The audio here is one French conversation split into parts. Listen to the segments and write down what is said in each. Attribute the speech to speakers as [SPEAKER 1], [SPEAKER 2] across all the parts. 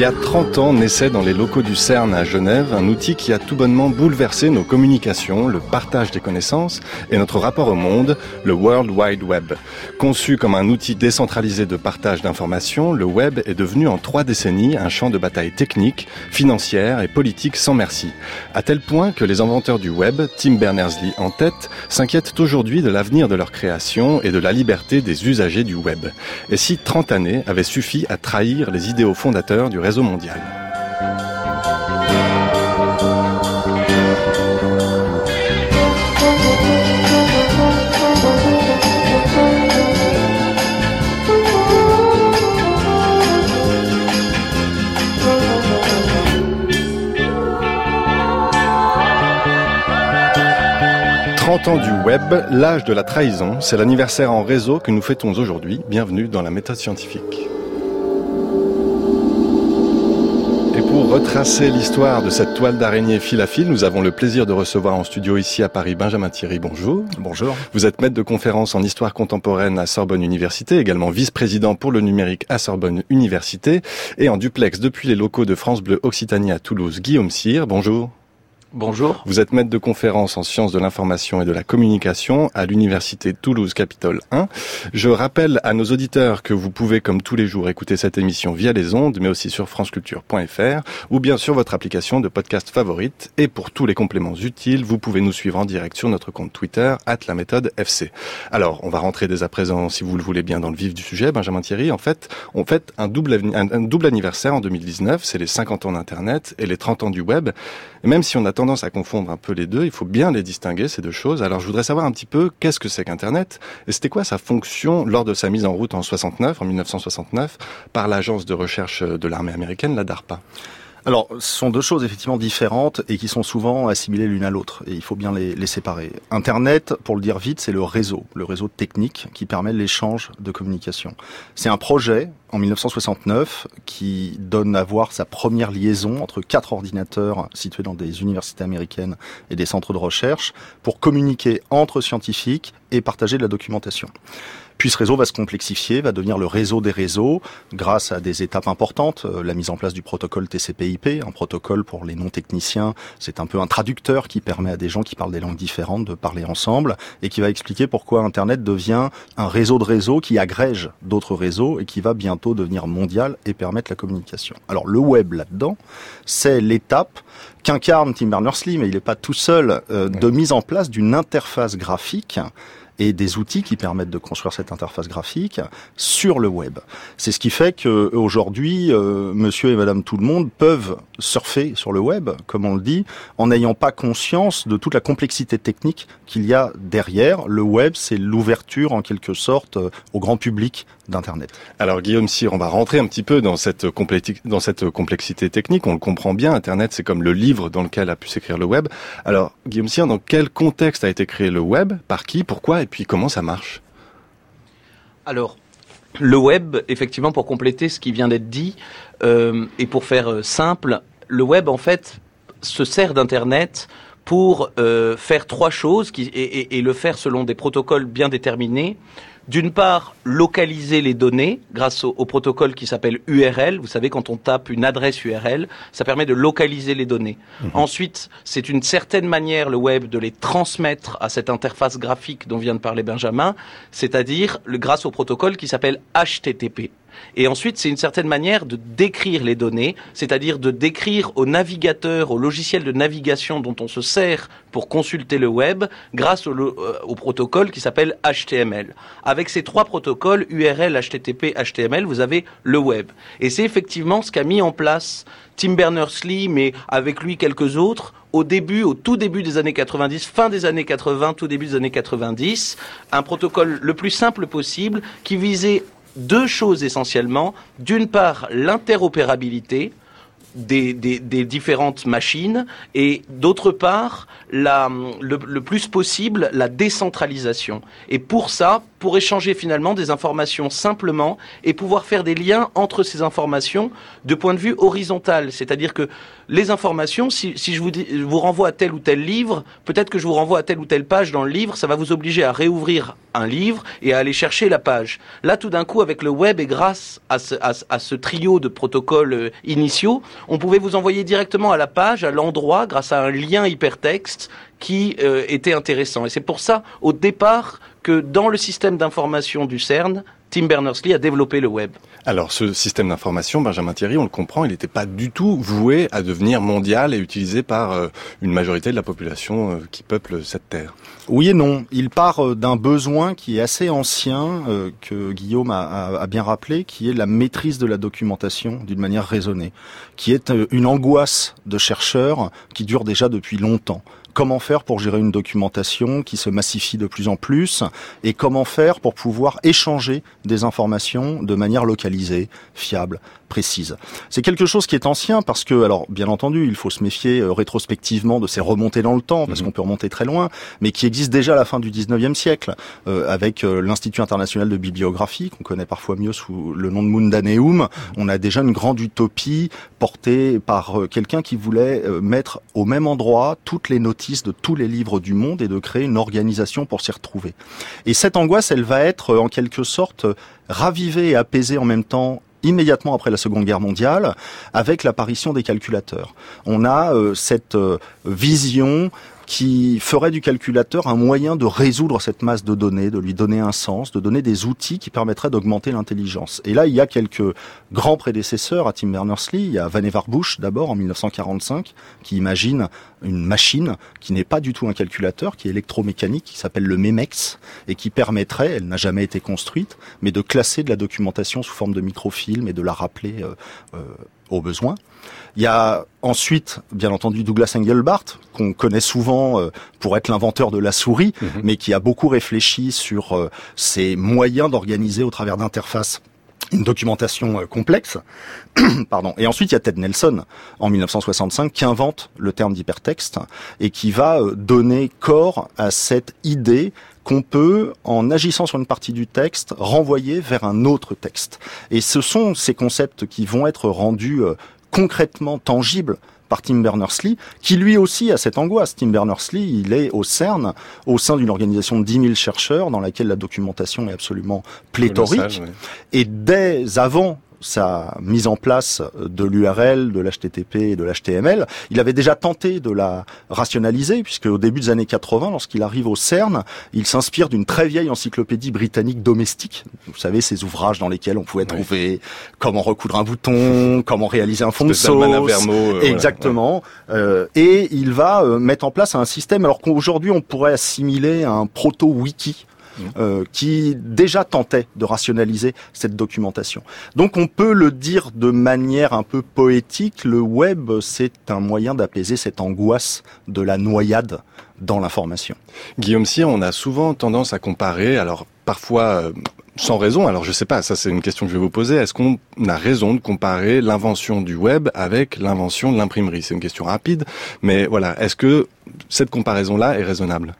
[SPEAKER 1] y a 30 ans naissait dans les locaux du CERN à Genève un outil qui a tout bonnement bouleversé nos communications, le partage des connaissances et notre rapport au monde, le World Wide Web. Conçu comme un outil décentralisé de partage d'informations, le web est devenu en trois décennies un champ de bataille technique, financière et politique sans merci. À tel point que les inventeurs du web, Tim Berners-Lee en tête, s'inquiètent aujourd'hui de l'avenir de leur création et de la liberté des usagers du web. Et si 30 années avaient suffi à trahir les idéaux fondateurs du réseau mondial. 30 ans du web, l'âge de la trahison, c'est l'anniversaire en réseau que nous fêtons aujourd'hui. Bienvenue dans la méthode scientifique. Retracer l'histoire de cette toile d'araignée fil à fil, nous avons le plaisir de recevoir en studio ici à Paris Benjamin Thierry. Bonjour.
[SPEAKER 2] Bonjour.
[SPEAKER 1] Vous êtes maître de conférence en histoire contemporaine à Sorbonne Université, également vice-président pour le numérique à Sorbonne Université et en duplex depuis les locaux de France Bleu Occitanie à Toulouse. Guillaume Cyr, bonjour.
[SPEAKER 3] Bonjour.
[SPEAKER 1] Vous êtes maître de conférence en sciences de l'information et de la communication à l'université Toulouse Capitole 1. Je rappelle à nos auditeurs que vous pouvez, comme tous les jours, écouter cette émission via les ondes, mais aussi sur franceculture.fr ou bien sur votre application de podcast favorite. Et pour tous les compléments utiles, vous pouvez nous suivre en direct sur notre compte Twitter, at la méthode FC. Alors, on va rentrer dès à présent, si vous le voulez bien, dans le vif du sujet. Benjamin Thierry, en fait, on fête un double, anniversaire en 2019. C'est les 50 ans d'Internet et les 30 ans du web. Même si on tendance à confondre un peu les deux, il faut bien les distinguer, ces deux choses. Alors je voudrais savoir un petit peu qu'est-ce que c'est qu'Internet et c'était quoi sa fonction lors de sa mise en route en 69, en 1969, par l'agence de recherche de l'armée américaine, la DARPA?
[SPEAKER 2] Alors, ce sont deux choses effectivement différentes et qui sont souvent assimilées l'une à l'autre. Et il faut bien les, les, séparer. Internet, pour le dire vite, c'est le réseau, le réseau technique qui permet l'échange de communication. C'est un projet en 1969 qui donne à voir sa première liaison entre quatre ordinateurs situés dans des universités américaines et des centres de recherche pour communiquer entre scientifiques et partager de la documentation. Puis ce réseau va se complexifier, va devenir le réseau des réseaux grâce à des étapes importantes, euh, la mise en place du protocole TCP/IP, un protocole pour les non-techniciens, c'est un peu un traducteur qui permet à des gens qui parlent des langues différentes de parler ensemble et qui va expliquer pourquoi Internet devient un réseau de réseaux qui agrège d'autres réseaux et qui va bientôt devenir mondial et permettre la communication. Alors le web là-dedans, c'est l'étape qu'incarne Tim Berners-Lee, mais il n'est pas tout seul, euh, de mise en place d'une interface graphique et des outils qui permettent de construire cette interface graphique sur le web. C'est ce qui fait que aujourd'hui, euh, monsieur et madame tout le monde peuvent surfer sur le web, comme on le dit, en n'ayant pas conscience de toute la complexité technique qu'il y a derrière. Le web, c'est l'ouverture en quelque sorte euh, au grand public d'Internet.
[SPEAKER 1] Alors Guillaume Cyr, on va rentrer un petit peu dans cette, dans cette complexité technique. On le comprend bien, Internet, c'est comme le livre dans lequel a pu s'écrire le web. Alors Guillaume Cyr, dans quel contexte a été créé le web? Par qui? Pourquoi? Puis comment ça marche?
[SPEAKER 3] Alors, le web, effectivement, pour compléter ce qui vient d'être dit, euh, et pour faire euh, simple, le web, en fait, se sert d'Internet pour euh, faire trois choses et, le faire selon des protocoles bien déterminés d'une part, localiser les données grâce au, au protocole qui s'appelle URL. Vous savez, quand on tape une adresse URL, ça permet de localiser les données. Mmh. Ensuite, c'est une certaine manière, le web, de les transmettre à cette interface graphique dont vient de parler Benjamin, c'est-à-dire grâce au protocole qui s'appelle HTTP. Et ensuite, c'est une certaine manière de décrire les données, c'est-à-dire de décrire au navigateur, au logiciel de navigation dont on se sert pour consulter le web, grâce au, euh, protocole qui s'appelle HTML. Avec ces trois protocoles, URL, HTTP, HTML, vous avez le web. Et c'est effectivement ce qu'a mis en place Tim Berners-Lee, mais avec lui quelques autres, au début, au tout début des années 90, fin des années 80, tout début des années 90, un protocole le plus simple possible qui visait deux choses essentiellement. D'une part, l'interopérabilité. Des, des, des, différentes machines et d'autre part la, le, le, plus possible la décentralisation et pour ça pour échanger finalement des informations simplement et pouvoir faire des liens entre ces informations de point de vue horizontal c'est-à-dire que les informations, si, je, vous renvoie à tel ou tel livre, peut-être que je vous renvoie à telle ou telle page dans le livre, ça va vous obliger à réouvrir un livre et à aller chercher la page. Là, tout d'un coup, avec le web et grâce à ce, à, à ce trio de protocoles euh, initiaux, on pouvait vous envoyer directement à la page, à l'endroit, grâce à un lien hypertexte qui euh, était intéressant. Et c'est pour ça, au départ, que dans le système d'information du CERN, Tim Berners-Lee a développé le web.
[SPEAKER 1] Alors ce système d'information, Benjamin Thierry, on le comprend, il n'était pas du tout voué à devenir mondial et utilisé par euh, une majorité de la population euh, qui peuple cette terre.
[SPEAKER 2] Oui et non. Il part euh, d'un besoin qui est assez ancien, que Guillaume a, a, bien rappelé, qui est la maîtrise de la documentation d'une manière raisonnée, qui est une angoisse de chercheurs qui dure déjà depuis longtemps comment faire pour gérer une documentation qui se massifie de plus en plus et comment faire pour pouvoir échanger des informations de manière localisée, fiable, précise. C'est quelque chose qui est ancien parce que, alors bien entendu, il faut se méfier euh, rétrospectivement de ces remontées dans le temps, parce mhm. qu'on peut remonter très loin, mais qui existe déjà à la fin du 19e siècle, euh, avec euh, l'Institut international de bibliographie, qu'on connaît parfois mieux sous le nom de Mundaneum. On a déjà une grande utopie portée par quelqu'un qui voulait mettre au même endroit toutes les notices de tous les livres du monde et de créer une organisation pour s'y retrouver. Et cette angoisse, elle va être en quelque sorte ravivée et apaisée en même temps immédiatement après la Seconde Guerre mondiale, avec l'apparition des calculateurs. On a euh, cette euh, vision qui ferait du calculateur un moyen de résoudre cette masse de données, de lui donner un sens, de donner des outils qui permettraient d'augmenter l'intelligence. Et là, il y a quelques grands prédécesseurs à Tim Berners-Lee. Il y a Vannevar Bush, d'abord, en 1945, qui imagine une machine qui n'est pas du tout un calculateur, qui est électromécanique, qui s'appelle le MEMEX, et qui permettrait, elle n'a jamais été construite, mais de classer de la documentation sous forme de microfilm et de la rappeler euh, euh, au besoin. Il y a ensuite, bien entendu, Douglas Engelbart, qu'on connaît souvent euh, pour être l'inventeur de la souris, mhm. mais qui a beaucoup réfléchi sur euh, ces moyens d'organiser au travers d'interfaces une documentation euh, complexe. Pardon. Et ensuite, il y a Ted Nelson, en 1965, qui invente le terme d'hypertexte et qui va donner corps à cette idée qu'on peut, en agissant sur une partie du texte, renvoyer vers un autre texte. Et ce sont ces concepts qui vont être rendus concrètement tangibles par Tim Berners-Lee, qui lui aussi a cette angoisse. Tim Berners-Lee, il est au CERN, au sein d'une organisation de 10 000 chercheurs dans laquelle la documentation est absolument pléthorique. Et dès avant sa mise en place de l'URL, de l'HTTP et de l'HTML, il avait déjà tenté de la rationaliser, puisque au début des années 80, lorsqu'il arrive au CERN, il s'inspire d'une très vieille encyclopédie britannique domestique. Vous savez, ces ouvrages dans lesquels on pouvait trouver comment recoudre un bouton, comment réaliser un fond de sauce.
[SPEAKER 1] Euh,
[SPEAKER 2] Exactement. Euh, et il va euh, mettre en place un système, alors qu'aujourd'hui on pourrait assimiler un proto-wiki euh, qui déjà tentait de rationaliser cette documentation. Donc on peut le dire de manière un peu poétique, le web c'est un moyen d'apaiser cette angoisse de la noyade dans l'information.
[SPEAKER 1] Guillaume Cyr, on a souvent tendance à comparer, alors parfois euh, sans raison, alors je sais pas, ça c'est une question que je vais vous poser, est-ce qu'on a raison de comparer l'invention du web avec l'invention de l'imprimerie? C'est une question rapide, mais voilà, est-ce que cette comparaison-là est raisonnable?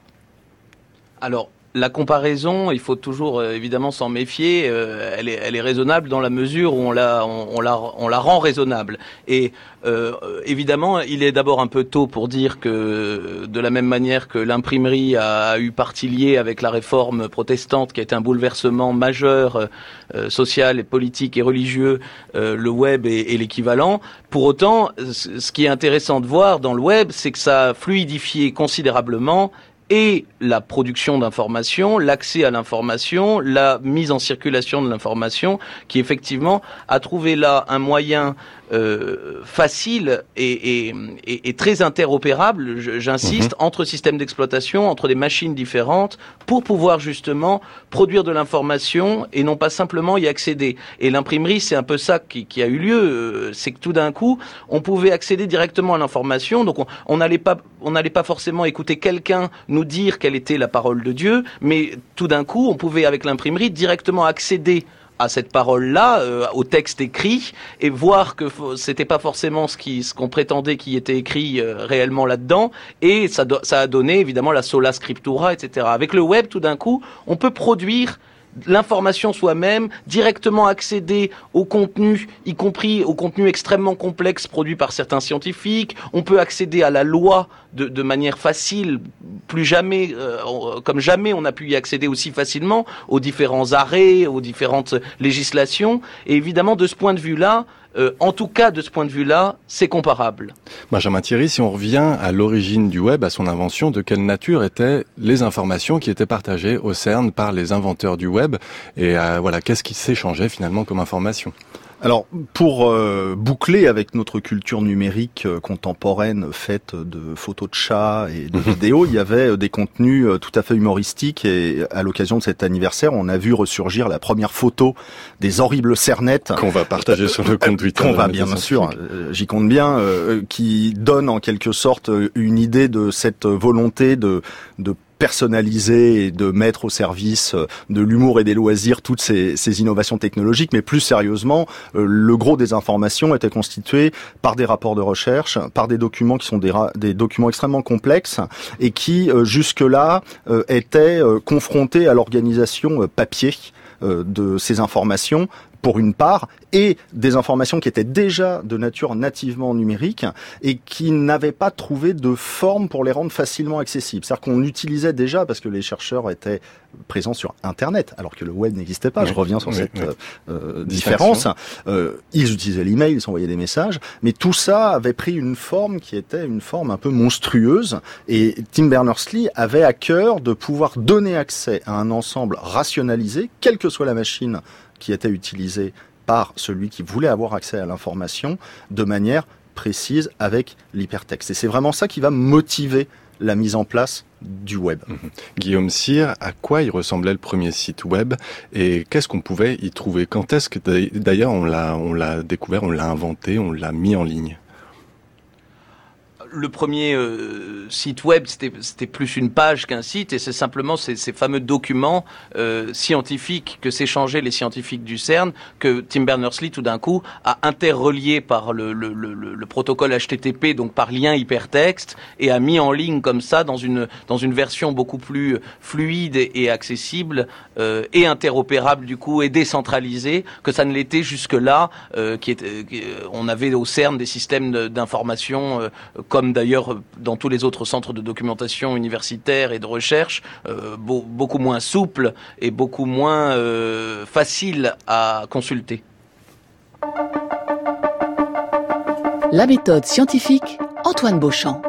[SPEAKER 3] Alors, la comparaison, il faut toujours euh, évidemment s'en méfier. Euh, elle, est, elle, est, raisonnable dans la mesure où on la, on, la, on la rend raisonnable. Et euh, évidemment, il est d'abord un peu tôt pour dire que, de la même manière que l'imprimerie a, eu partie liée avec la réforme protestante, qui a été un bouleversement majeur social et politique et religieux, le web est, est l'équivalent. Pour autant, ce qui est intéressant de voir dans le web, c'est que ça a fluidifié considérablement et la production d'informations, l'accès à l'information, la mise en circulation de l'information, qui effectivement a trouvé là un moyen euh, facile et, et, et, très interopérable, j'insiste, mhm. entre systèmes d'exploitation, entre des machines différentes, pour pouvoir justement produire de l'information et non pas simplement y accéder. Et l'imprimerie, c'est un peu ça qui, qui a eu lieu, euh, c'est que tout d'un coup, on pouvait accéder directement à l'information, donc on n'allait pas, on n'allait pas forcément écouter quelqu'un nous dire quelle était la parole de Dieu, mais tout d'un coup, on pouvait avec l'imprimerie directement accéder à cette parole-là, euh, au texte écrit, et voir que c'était pas forcément ce qu'on prétendait qui était écrit euh, réellement là-dedans, et ça a donné évidemment la sola scriptura, etc. Avec le web, tout d'un coup, on peut produire l'information soi-même, directement accéder au contenu, y compris au contenu extrêmement complexe produit par certains scientifiques. On peut accéder à la loi de, manière facile, plus jamais, euh, comme jamais on a pu y accéder aussi facilement aux différents arrêts, aux différentes législations. Et évidemment, de ce point de vue-là, euh, en tout cas, de ce point de vue-là, c'est comparable.
[SPEAKER 1] Benjamin Thierry, si on revient à l'origine du web, à son invention, de quelle nature étaient les informations qui étaient partagées au CERN par les inventeurs du web? Et euh, voilà, qu'est-ce qui s'échangeait finalement comme information?
[SPEAKER 2] Alors, pour euh, boucler avec notre culture numérique euh, contemporaine faite de photos de chats et de vidéos, il y avait euh, des contenus tout à fait humoristiques et à l'occasion de cet anniversaire, on a vu ressurgir la première photo des horribles cernettes
[SPEAKER 1] qu'on va partager sur le compte Twitter.
[SPEAKER 2] Qu'on va bien sûr, j'y compte bien, qui donne en quelque sorte une idée de cette volonté de de personnaliser et de mettre au service euh, de l'humour et des loisirs toutes ces, innovations technologiques. Mais plus sérieusement, euh, le gros des informations était constitué par des rapports de recherche, par des documents qui sont des, des documents extrêmement complexes et qui euh, jusque-là étaient confrontés à l'organisation papier de ces informations pour une part, et des informations qui étaient déjà de nature nativement numérique et qui n'avaient pas trouvé de forme pour les rendre facilement accessibles. C'est-à-dire qu'on utilisait déjà, parce que les chercheurs étaient présents sur Internet, alors que le web n'existait pas. Je reviens sur cette euh, euh, différence. Euh, ils utilisaient l'email, ils s'envoyaient des messages, mais tout ça avait pris une forme qui était une forme un peu monstrueuse. Et Tim Berners-Lee avait à cœur de pouvoir donner accès à un ensemble rationalisé, quelle que soit la machine qui était utilisé par celui qui voulait avoir accès à l'information de manière précise avec l'hypertexte. Et c'est vraiment ça qui va motiver la mise en place du web. Mhm.
[SPEAKER 1] Guillaume Cyr, à quoi il ressemblait le premier site web et qu'est-ce qu'on pouvait y trouver? Quand est-ce que d'ailleurs on l'a on l'a découvert, on l'a inventé, on l'a mis en ligne?
[SPEAKER 3] Le premier euh, site web, c'était plus une page qu'un site, et c'est simplement ces, fameux documents euh, scientifiques que s'échangeaient les scientifiques du CERN que Tim Berners-Lee, tout d'un coup, a interrelié par le, le, le, le, protocole HTTP, donc par lien hypertexte, et a mis en ligne comme ça dans une version beaucoup plus fluide et, accessible euh, et interopérable du coup et décentralisée que ça ne l'était jusque là. Euh, qui était, on avait au CERN des systèmes d'information comme comme d'ailleurs dans tous les autres centres de documentation universitaire et de recherche, euh, beaucoup moins souple et beaucoup moins euh, facile à consulter.
[SPEAKER 4] La méthode scientifique, Antoine Beauchamp.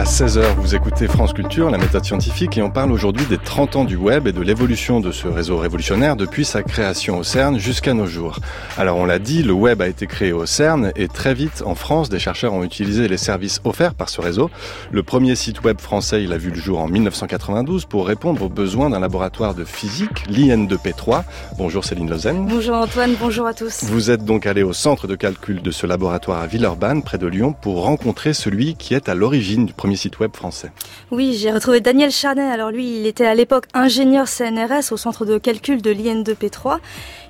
[SPEAKER 1] À 16h, vous écoutez France Culture, la méthode scientifique, et on parle aujourd'hui des 30 ans du web et de l'évolution de ce réseau révolutionnaire depuis sa création au CERN jusqu'à nos jours. Alors on l'a dit, le web a été créé au CERN et très vite en France, des chercheurs ont utilisé les services offerts par ce réseau. Le premier site web français, il a vu le jour en 1992 pour répondre aux besoins d'un laboratoire de physique, l'IN2P3. Bonjour Céline Lausanne.
[SPEAKER 5] Bonjour Antoine, bonjour à tous.
[SPEAKER 1] Vous êtes donc allé au centre de calcul de ce laboratoire à Villeurbanne, près de Lyon, pour rencontrer celui qui est à l'origine du premier site web français.
[SPEAKER 5] Oui, j'ai retrouvé Daniel Charnet. Alors lui, il était à l'époque ingénieur CNRS au centre de calcul de l'IN2P3.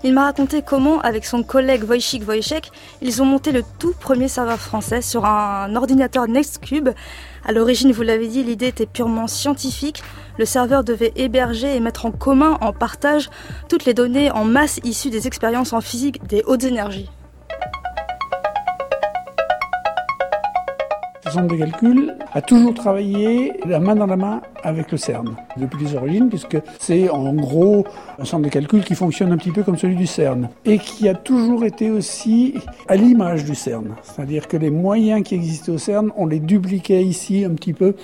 [SPEAKER 5] Il m'a raconté comment, avec son collègue Wojciech Wojciech, ils ont monté le tout premier serveur français sur un ordinateur Nextcube. À l'origine, vous l'avez dit, l'idée était purement scientifique. Le serveur devait héberger et mettre en commun, en partage, toutes les données en masse issues des expériences en physique des hautes énergies.
[SPEAKER 6] Centre de calcul a toujours travaillé la main dans la main avec le CERN depuis les origines, puisque c'est en gros un centre de calcul qui fonctionne un petit peu comme celui du CERN et qui a toujours été aussi à l'image du CERN. C'est-à-dire que les moyens qui existaient au CERN, on les dupliquait ici un petit peu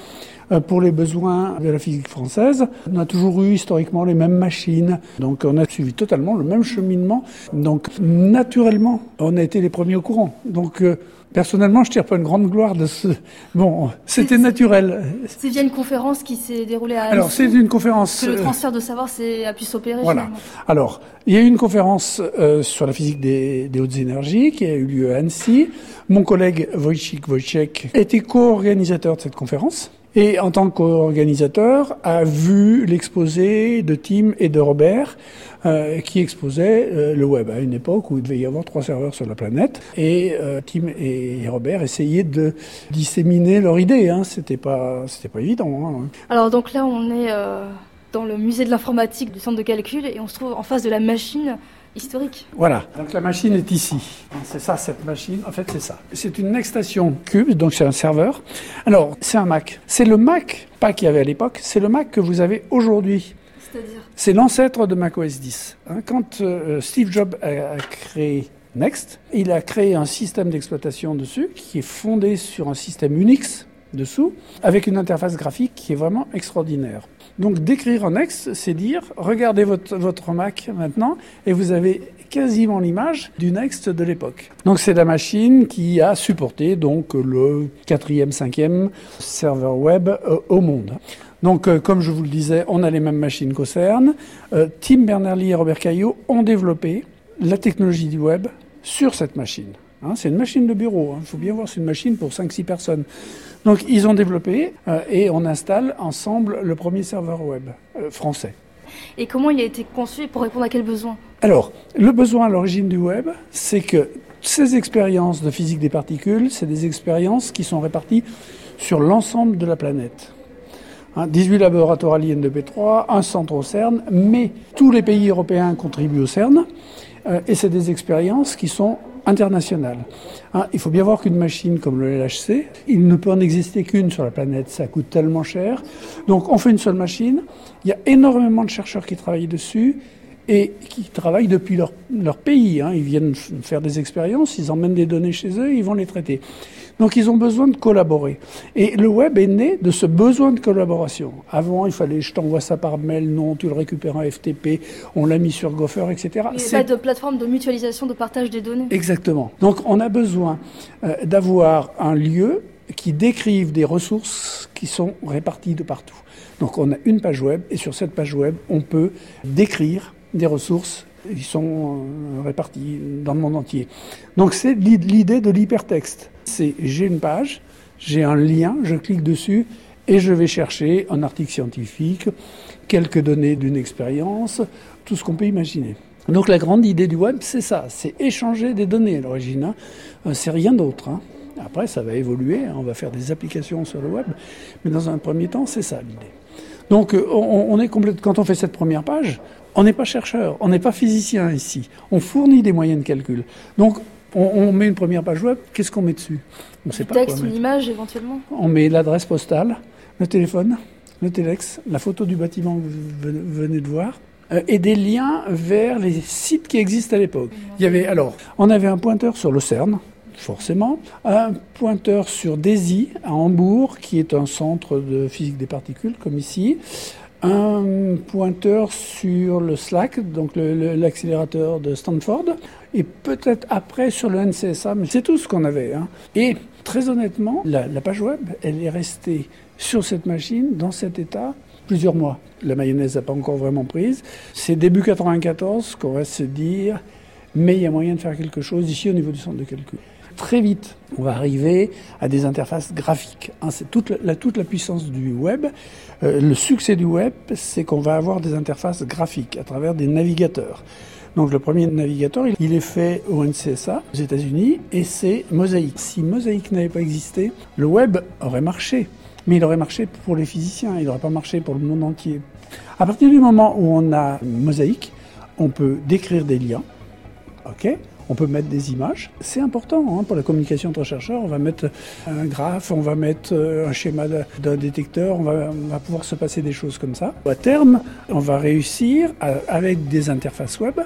[SPEAKER 6] pour les besoins de la physique française. On a toujours eu historiquement les mêmes machines, donc on a suivi totalement le même cheminement. Donc naturellement, on a été les premiers au courant. Donc euh, Personnellement, je tire pas une grande gloire de ce. Bon, c'était naturel.
[SPEAKER 5] C'est via une conférence qui s'est déroulée à.
[SPEAKER 6] Alors, c'est une conférence.
[SPEAKER 5] Que le euh, transfert de savoir a pu s'opérer.
[SPEAKER 6] Voilà. Alors, il y a eu une conférence euh, sur la physique des, des, hautes énergies qui a eu lieu à Annecy. Mon collègue Wojciech Wojciech était co-organisateur de cette conférence et en tant qu'organisateur a vu l'exposé de Tim et de Robert euh, qui exposait euh, le web à une époque où il devait y avoir trois serveurs sur la planète et euh, Tim et Robert essayaient de disséminer leur idée hein. c'était pas c'était pas évident hein.
[SPEAKER 5] alors donc là on est dans le musée de l'informatique du centre de calcul et on se trouve en face de la machine historique.
[SPEAKER 6] Voilà, donc la machine est ici. C'est ça, cette machine. En fait, c'est ça. C'est une Nextation Cube, donc c'est un serveur. Alors, c'est un Mac. C'est le Mac, pas qu'il y avait à l'époque, c'est le Mac que vous avez aujourd'hui.
[SPEAKER 5] C'est-à-dire
[SPEAKER 6] C'est l'ancêtre de Mac OS X. Hein, quand euh, Steve Jobs a, a créé Next, il a créé un système d'exploitation dessus qui est fondé sur un système Unix dessous, avec une interface graphique qui est vraiment extraordinaire. Donc décrire en Next, c'est dire, regardez votre, votre Mac maintenant, et vous avez quasiment l'image du Next de l'époque. Donc c'est la machine qui a supporté donc le quatrième, cinquième serveur web euh, au monde. Donc, euh, comme je vous le disais, on a les mêmes machines qu'au CERN. Euh, Tim Berners-Lee et Robert Caillot ont développé la technologie du web sur cette machine. Hein, c'est une machine de bureau. Il faut bien voir, c'est une machine pour 5-6 personnes. Donc, ils ont développé euh, et on installe ensemble le premier serveur web euh, français.
[SPEAKER 5] Et comment il a été conçu et pour répondre à quels besoins
[SPEAKER 6] Alors, le besoin à l'origine du web, c'est que ces expériences de physique des particules, c'est des expériences qui sont réparties sur l'ensemble de la planète. Hein, 18 laboratoires à l'IN2P3, un centre au CERN, mais tous les pays européens contribuent au CERN, euh, et c'est des expériences qui sont internationales. Hein, il faut bien voir qu'une machine comme le LHC, il ne peut en exister qu'une sur la planète, ça coûte tellement cher. Donc on fait une seule machine, il y a énormément de chercheurs qui travaillent dessus, et qui travaillent depuis leur, pays. Hein. Ils viennent faire des expériences, ils emmènent des données chez eux, ils vont les traiter. Donc ils ont besoin de collaborer. Et le web est né de ce besoin de collaboration. Avant, il fallait je t'envoie ça par mail, non, tu le récupères en FTP, on l'a mis sur Gopher, etc.
[SPEAKER 5] Il n'y a
[SPEAKER 6] C'est-
[SPEAKER 5] pas de plateforme de mutualisation, de partage des données.
[SPEAKER 6] Exactement. Donc on a besoin euh, d'avoir un lieu qui décrive des ressources qui sont réparties de partout. Donc on a une page web et sur cette page web, on peut décrire des ressources qui sont euh, réparties dans le monde entier. Donc c'est l'i- l'idée de l'hypertexte. C'est j'ai une page, j'ai un lien, je clique dessus et je vais chercher un article scientifique, quelques données d'une expérience, tout ce qu'on peut imaginer. Donc la grande idée du web, c'est ça, c'est échanger des données à l'origine. hein. Euh, C'est rien d'autre. hein. Après, ça va évoluer, hein, on va faire des applications sur le web, mais dans un premier temps, c'est ça l'idée. Donc euh, on, est quand on fait cette première page, on n'est pas chercheur, on n'est pas physicien ici. On fournit des moyens de calcul. Donc on, on met une première page web, qu'est-ce qu'on met dessus? On ne sait
[SPEAKER 5] Du
[SPEAKER 6] pas
[SPEAKER 5] texte, une image éventuellement.
[SPEAKER 6] On met l'adresse postale, le téléphone, le téléx, la photo du bâtiment que vous venez- de voir, euh, et des liens vers les sites qui existent à l'époque. Il y avait alors, on avait un pointeur sur le CERN, forcément, un pointeur sur DESY à Hambourg, qui est un centre de physique des particules, comme ici. Un pointeur sur le SLAC, donc l'accélérateur de Stanford, et peut-être après sur le NCSA, mais c'est tout ce qu'on avait. hein. Et très honnêtement, la, la page web, elle est restée sur cette machine, dans cet état, plusieurs mois. La mayonnaise n'a pas encore vraiment prise. C'est début 94 qu'on va se dire, mais il y a moyen de faire quelque chose ici au niveau du centre de calcul. Très vite, on va arriver à des interfaces graphiques. hein. c'est toute la, puissance du web. Euh, le succès du web, c'est qu'on va avoir des interfaces graphiques à travers des navigateurs. Donc le premier navigateur, il est fait au NCSA, aux États-Unis, et c'est Mosaic. Si Mosaic n'avait pas existé, le web aurait marché. Mais il aurait marché pour les physiciens, il n'aurait pas marché pour le monde entier. À partir du moment où on a Mosaic, on peut décrire des liens, ok? On peut mettre des images. C'est important hein, pour la communication entre chercheurs. On va mettre un graphe, on va mettre euh, un schéma d'un détecteur, on va, pouvoir se passer des choses comme ça. À terme, on va réussir, avec des interfaces web,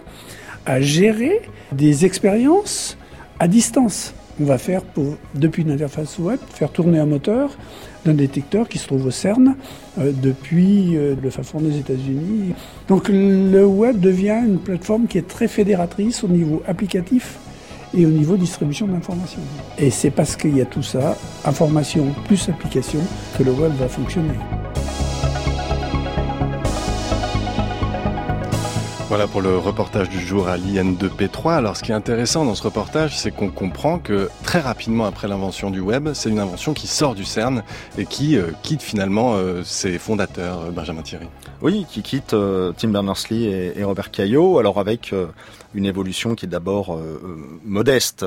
[SPEAKER 6] à gérer des expériences à distance. On va faire, pour, depuis une interface web, faire tourner un moteur d'un détecteur qui se trouve au CERN euh, depuis euh, le fin des États-Unis. Donc le web devient une plateforme qui est très fédératrice au niveau applicatif et au niveau distribution d'informations. Et c'est parce qu'il y a tout ça, information plus application, que le web va fonctionner.
[SPEAKER 1] Voilà pour le reportage du jour à l'IN2P3. Alors ce qui est intéressant dans ce reportage, c'est qu'on comprend que très rapidement après l'invention du web, c'est une invention qui sort du CERN et qui euh, quitte finalement euh, ses fondateurs, euh, Benjamin Thierry.
[SPEAKER 2] Oui, qui quitte Tim Berners-Lee et, et, Robert Caillot, alors avec une évolution qui est d'abord modeste,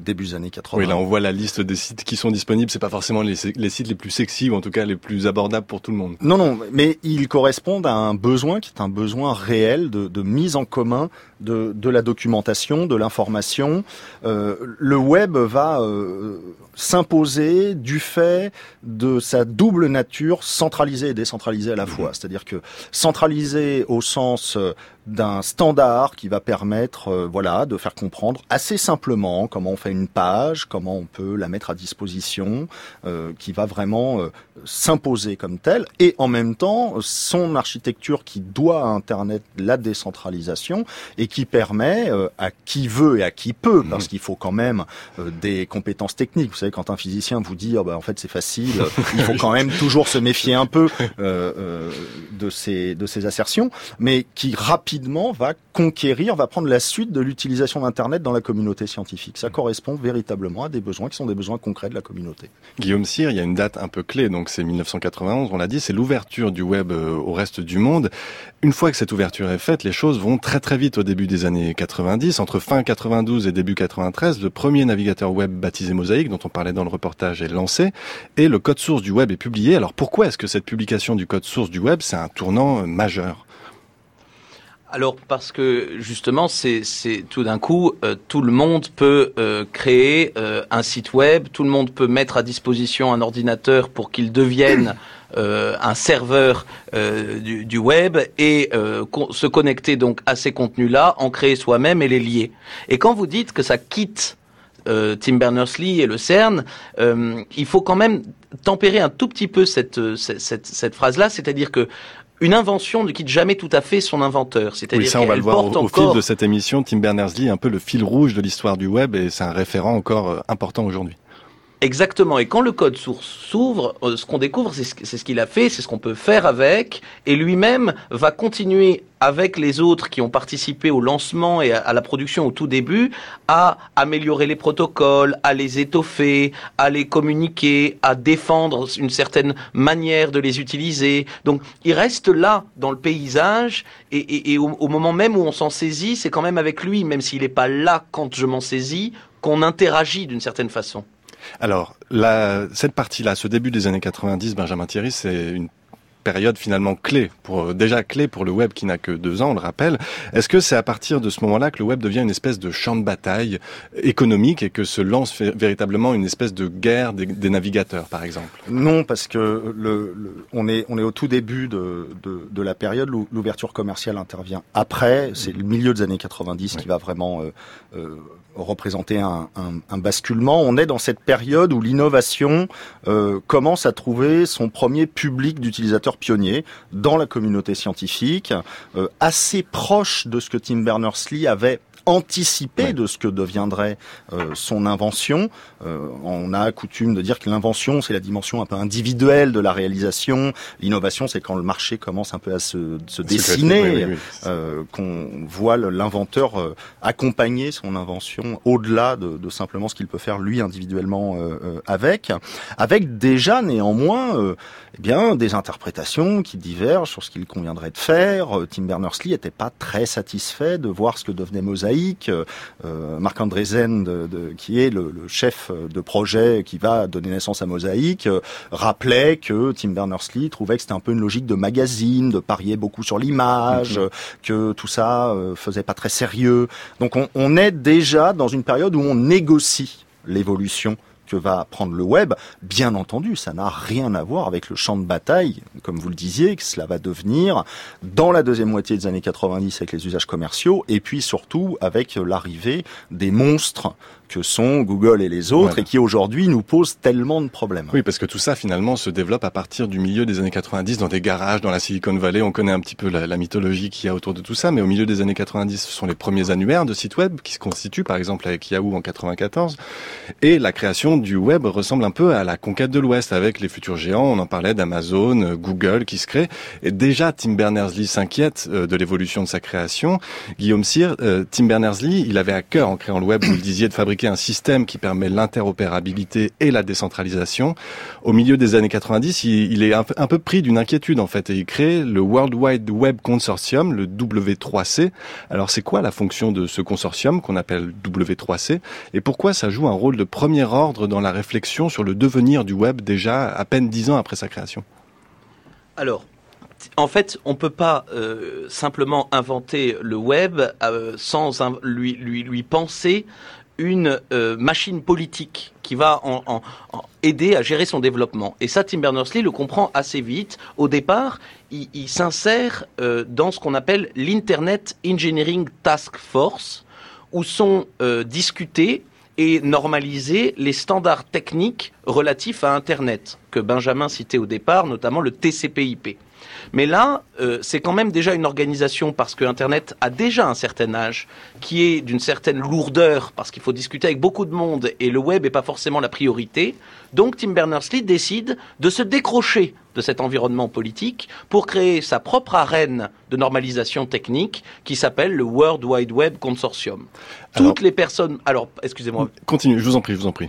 [SPEAKER 2] début des années 80.
[SPEAKER 1] Oui, là on voit la liste des sites qui sont disponibles. C'est pas forcément les, les, sites les plus sexy ou en tout cas les plus abordables pour tout le monde.
[SPEAKER 2] Non, non, mais ils correspondent à un besoin qui est un besoin réel de, de mise en commun de, de, la documentation, de l'information. Euh, le web va euh, s'imposer du fait de sa double nature centralisée et décentralisée à la fois. C'est-à-dire que centralisée au sens euh, d'un standard qui va permettre euh, voilà de faire comprendre assez simplement comment on fait une page, comment on peut la mettre à disposition, euh, qui va vraiment euh, s'imposer comme telle et en même temps son architecture qui doit à internet la décentralisation et qui permet à qui veut et à qui peut parce qu'il faut quand même des compétences techniques. Vous savez quand un physicien vous dit oh, bah, en fait c'est facile, il faut quand même toujours se méfier un peu de ces de ces assertions mais qui rapidement rapidement va conquérir, va prendre la suite de l'utilisation d'Internet dans la communauté scientifique. Ça correspond véritablement à des besoins qui sont des besoins concrets de la communauté.
[SPEAKER 1] Guillaume Cyr, il y a une date un peu clé, donc c'est 1991, on l'a dit, c'est l'ouverture du web euh, au reste du monde. Une fois que cette ouverture est faite, les choses vont très très vite au début des années 90. Entre fin 92 et début 93, le premier navigateur web baptisé Mosaic, dont on parlait dans le reportage, est lancé et le code source du web est publié. Alors pourquoi est-ce que cette publication du code source du web, c'est un tournant majeur?
[SPEAKER 3] Alors parce que justement, c'est tout d'un coup, euh, tout le monde peut euh, créer euh, un site web, tout le monde peut mettre à disposition un ordinateur pour qu'il devienne un serveur du, du, web et se connecter donc à ces contenus-là, en créer soi-même et les lier. Et quand vous dites que ça quitte Tim Berners-Lee et le CERN, il faut quand même tempérer un tout petit peu cette, cette, cette phrase-là, c'est-à-dire que une invention ne quitte jamais tout à fait son inventeur.
[SPEAKER 1] C'est-à-dire oui, ça, on va le voir au, fil de cette émission. Tim Berners-Lee, un peu le fil rouge de l'histoire du web, et c'est un référent encore euh, important aujourd'hui.
[SPEAKER 3] Exactement. Et quand le code source s'ouvre, euh, ce qu'on découvre, c'est ce qu'il a fait, c'est ce qu'on peut faire avec, et lui-même va continuer avec les autres qui ont participé au lancement et à la production au tout début, à améliorer les protocoles, à les étoffer, à les communiquer, à défendre une certaine manière de les utiliser. Donc, il reste là dans le paysage, et, au, au moment même où on s'en saisit, c'est quand même avec lui, même s'il n'est pas là quand je m'en saisis, qu'on interagit d'une certaine façon.
[SPEAKER 1] Alors, cette partie-là, ce début des années 90, Benjamin Thierry, c'est une période finalement clé pour euh, déjà clé pour le web qui n'a que deux ans, on le rappelle. Est-ce que c'est à partir de ce moment-là que le web devient une espèce de champ de bataille économique et que se lance véritablement une espèce de guerre des, navigateurs, par exemple?
[SPEAKER 2] Non, parce que le, on est on est au tout début de de, de la période où l'ouverture commerciale intervient. Après, c'est le milieu des années 90 qui va vraiment euh, euh, représenter un, basculement. On est dans cette période où l'innovation euh, commence à trouver son premier public d'utilisateurs pionniers dans la communauté scientifique, euh, assez proche de ce que Tim Berners-Lee avait anticipé de ce que deviendrait euh, son invention. Euh, on a coutume de dire que l'invention, c'est la dimension un peu individuelle de la réalisation. L'innovation, c'est quand le marché commence un peu à se, se dessiner, euh, qu'on voit l'inventeur euh, accompagner son invention au-delà de, de, simplement ce qu'il peut faire lui individuellement avec, avec déjà néanmoins eh bien des interprétations qui divergent sur ce qu'il conviendrait de faire. Tim Berners-Lee n'était pas très satisfait de voir ce que devenait Mosaic euh, Marc Andreessen, de, qui est le, chef de projet qui va donner naissance à Mosaïque, euh, rappelait que Tim Berners-Lee trouvait que c'était un peu une logique de magazine, de parier beaucoup sur l'image, mhm. que tout ça euh, faisait pas très sérieux. Donc on, on est déjà dans une période où on négocie l'évolution que va prendre le web, bien entendu, ça n'a rien à voir avec le champ de bataille, comme vous le disiez, que cela va devenir dans la deuxième moitié des années 90 avec les usages commerciaux, et puis surtout avec l'arrivée des monstres que sont Google et les autres et qui aujourd'hui nous posent tellement de problèmes.
[SPEAKER 1] Oui, parce que tout ça finalement se développe à partir du milieu des années 90 dans des garages dans la Silicon Valley. On connaît un petit peu la, mythologie qu'il y a autour de tout ça, mais au milieu des années 90, ce sont les premiers annuaires de sites web qui se constituent, par exemple avec Yahoo en 94, et la création du web ressemble un peu à la conquête de l'Ouest avec les futurs géants. On en parlait d'Amazon, Google qui se crée. Et déjà, Tim Berners-Lee s'inquiète euh, de l'évolution de sa création. Guillaume Cyr, euh, Tim Berners-Lee, il avait à cœur en créant le web, vous le disiez, de fabriquer un système qui permet l'interopérabilité et la décentralisation. Au milieu des années 90, il, est un, peu pris d'une inquiétude en fait et il crée le World Wide Web Consortium, le W3C. Alors c'est quoi la fonction de ce consortium qu'on appelle W3C et pourquoi ça joue un rôle de premier ordre dans la réflexion sur le devenir du web déjà à peine dix ans après sa création?
[SPEAKER 3] Alors, en fait, on ne peut pas euh, simplement inventer le web euh, sans lui penser une euh, machine politique qui va en, aider à gérer son développement. Et ça, Tim Berners-Lee le comprend assez vite. Au départ, il, s'insère dans ce qu'on appelle l'Internet Engineering Task Force, où sont discutés et normalisés les standards techniques relatifs à Internet, que Benjamin citait au départ, notamment le TCP/IP. Mais là, euh, c'est quand même déjà une organisation parce que Internet a déjà un certain âge, qui est d'une certaine lourdeur, parce qu'il faut discuter avec beaucoup de monde et le web n'est pas forcément la priorité. Donc Tim Berners-Lee décide de se décrocher de cet environnement politique pour créer sa propre arène de normalisation technique qui s'appelle le World Wide Web Consortium. Toutes les personnes. Alors, excusez-moi.
[SPEAKER 1] Continue, je vous en prie, je vous en prie.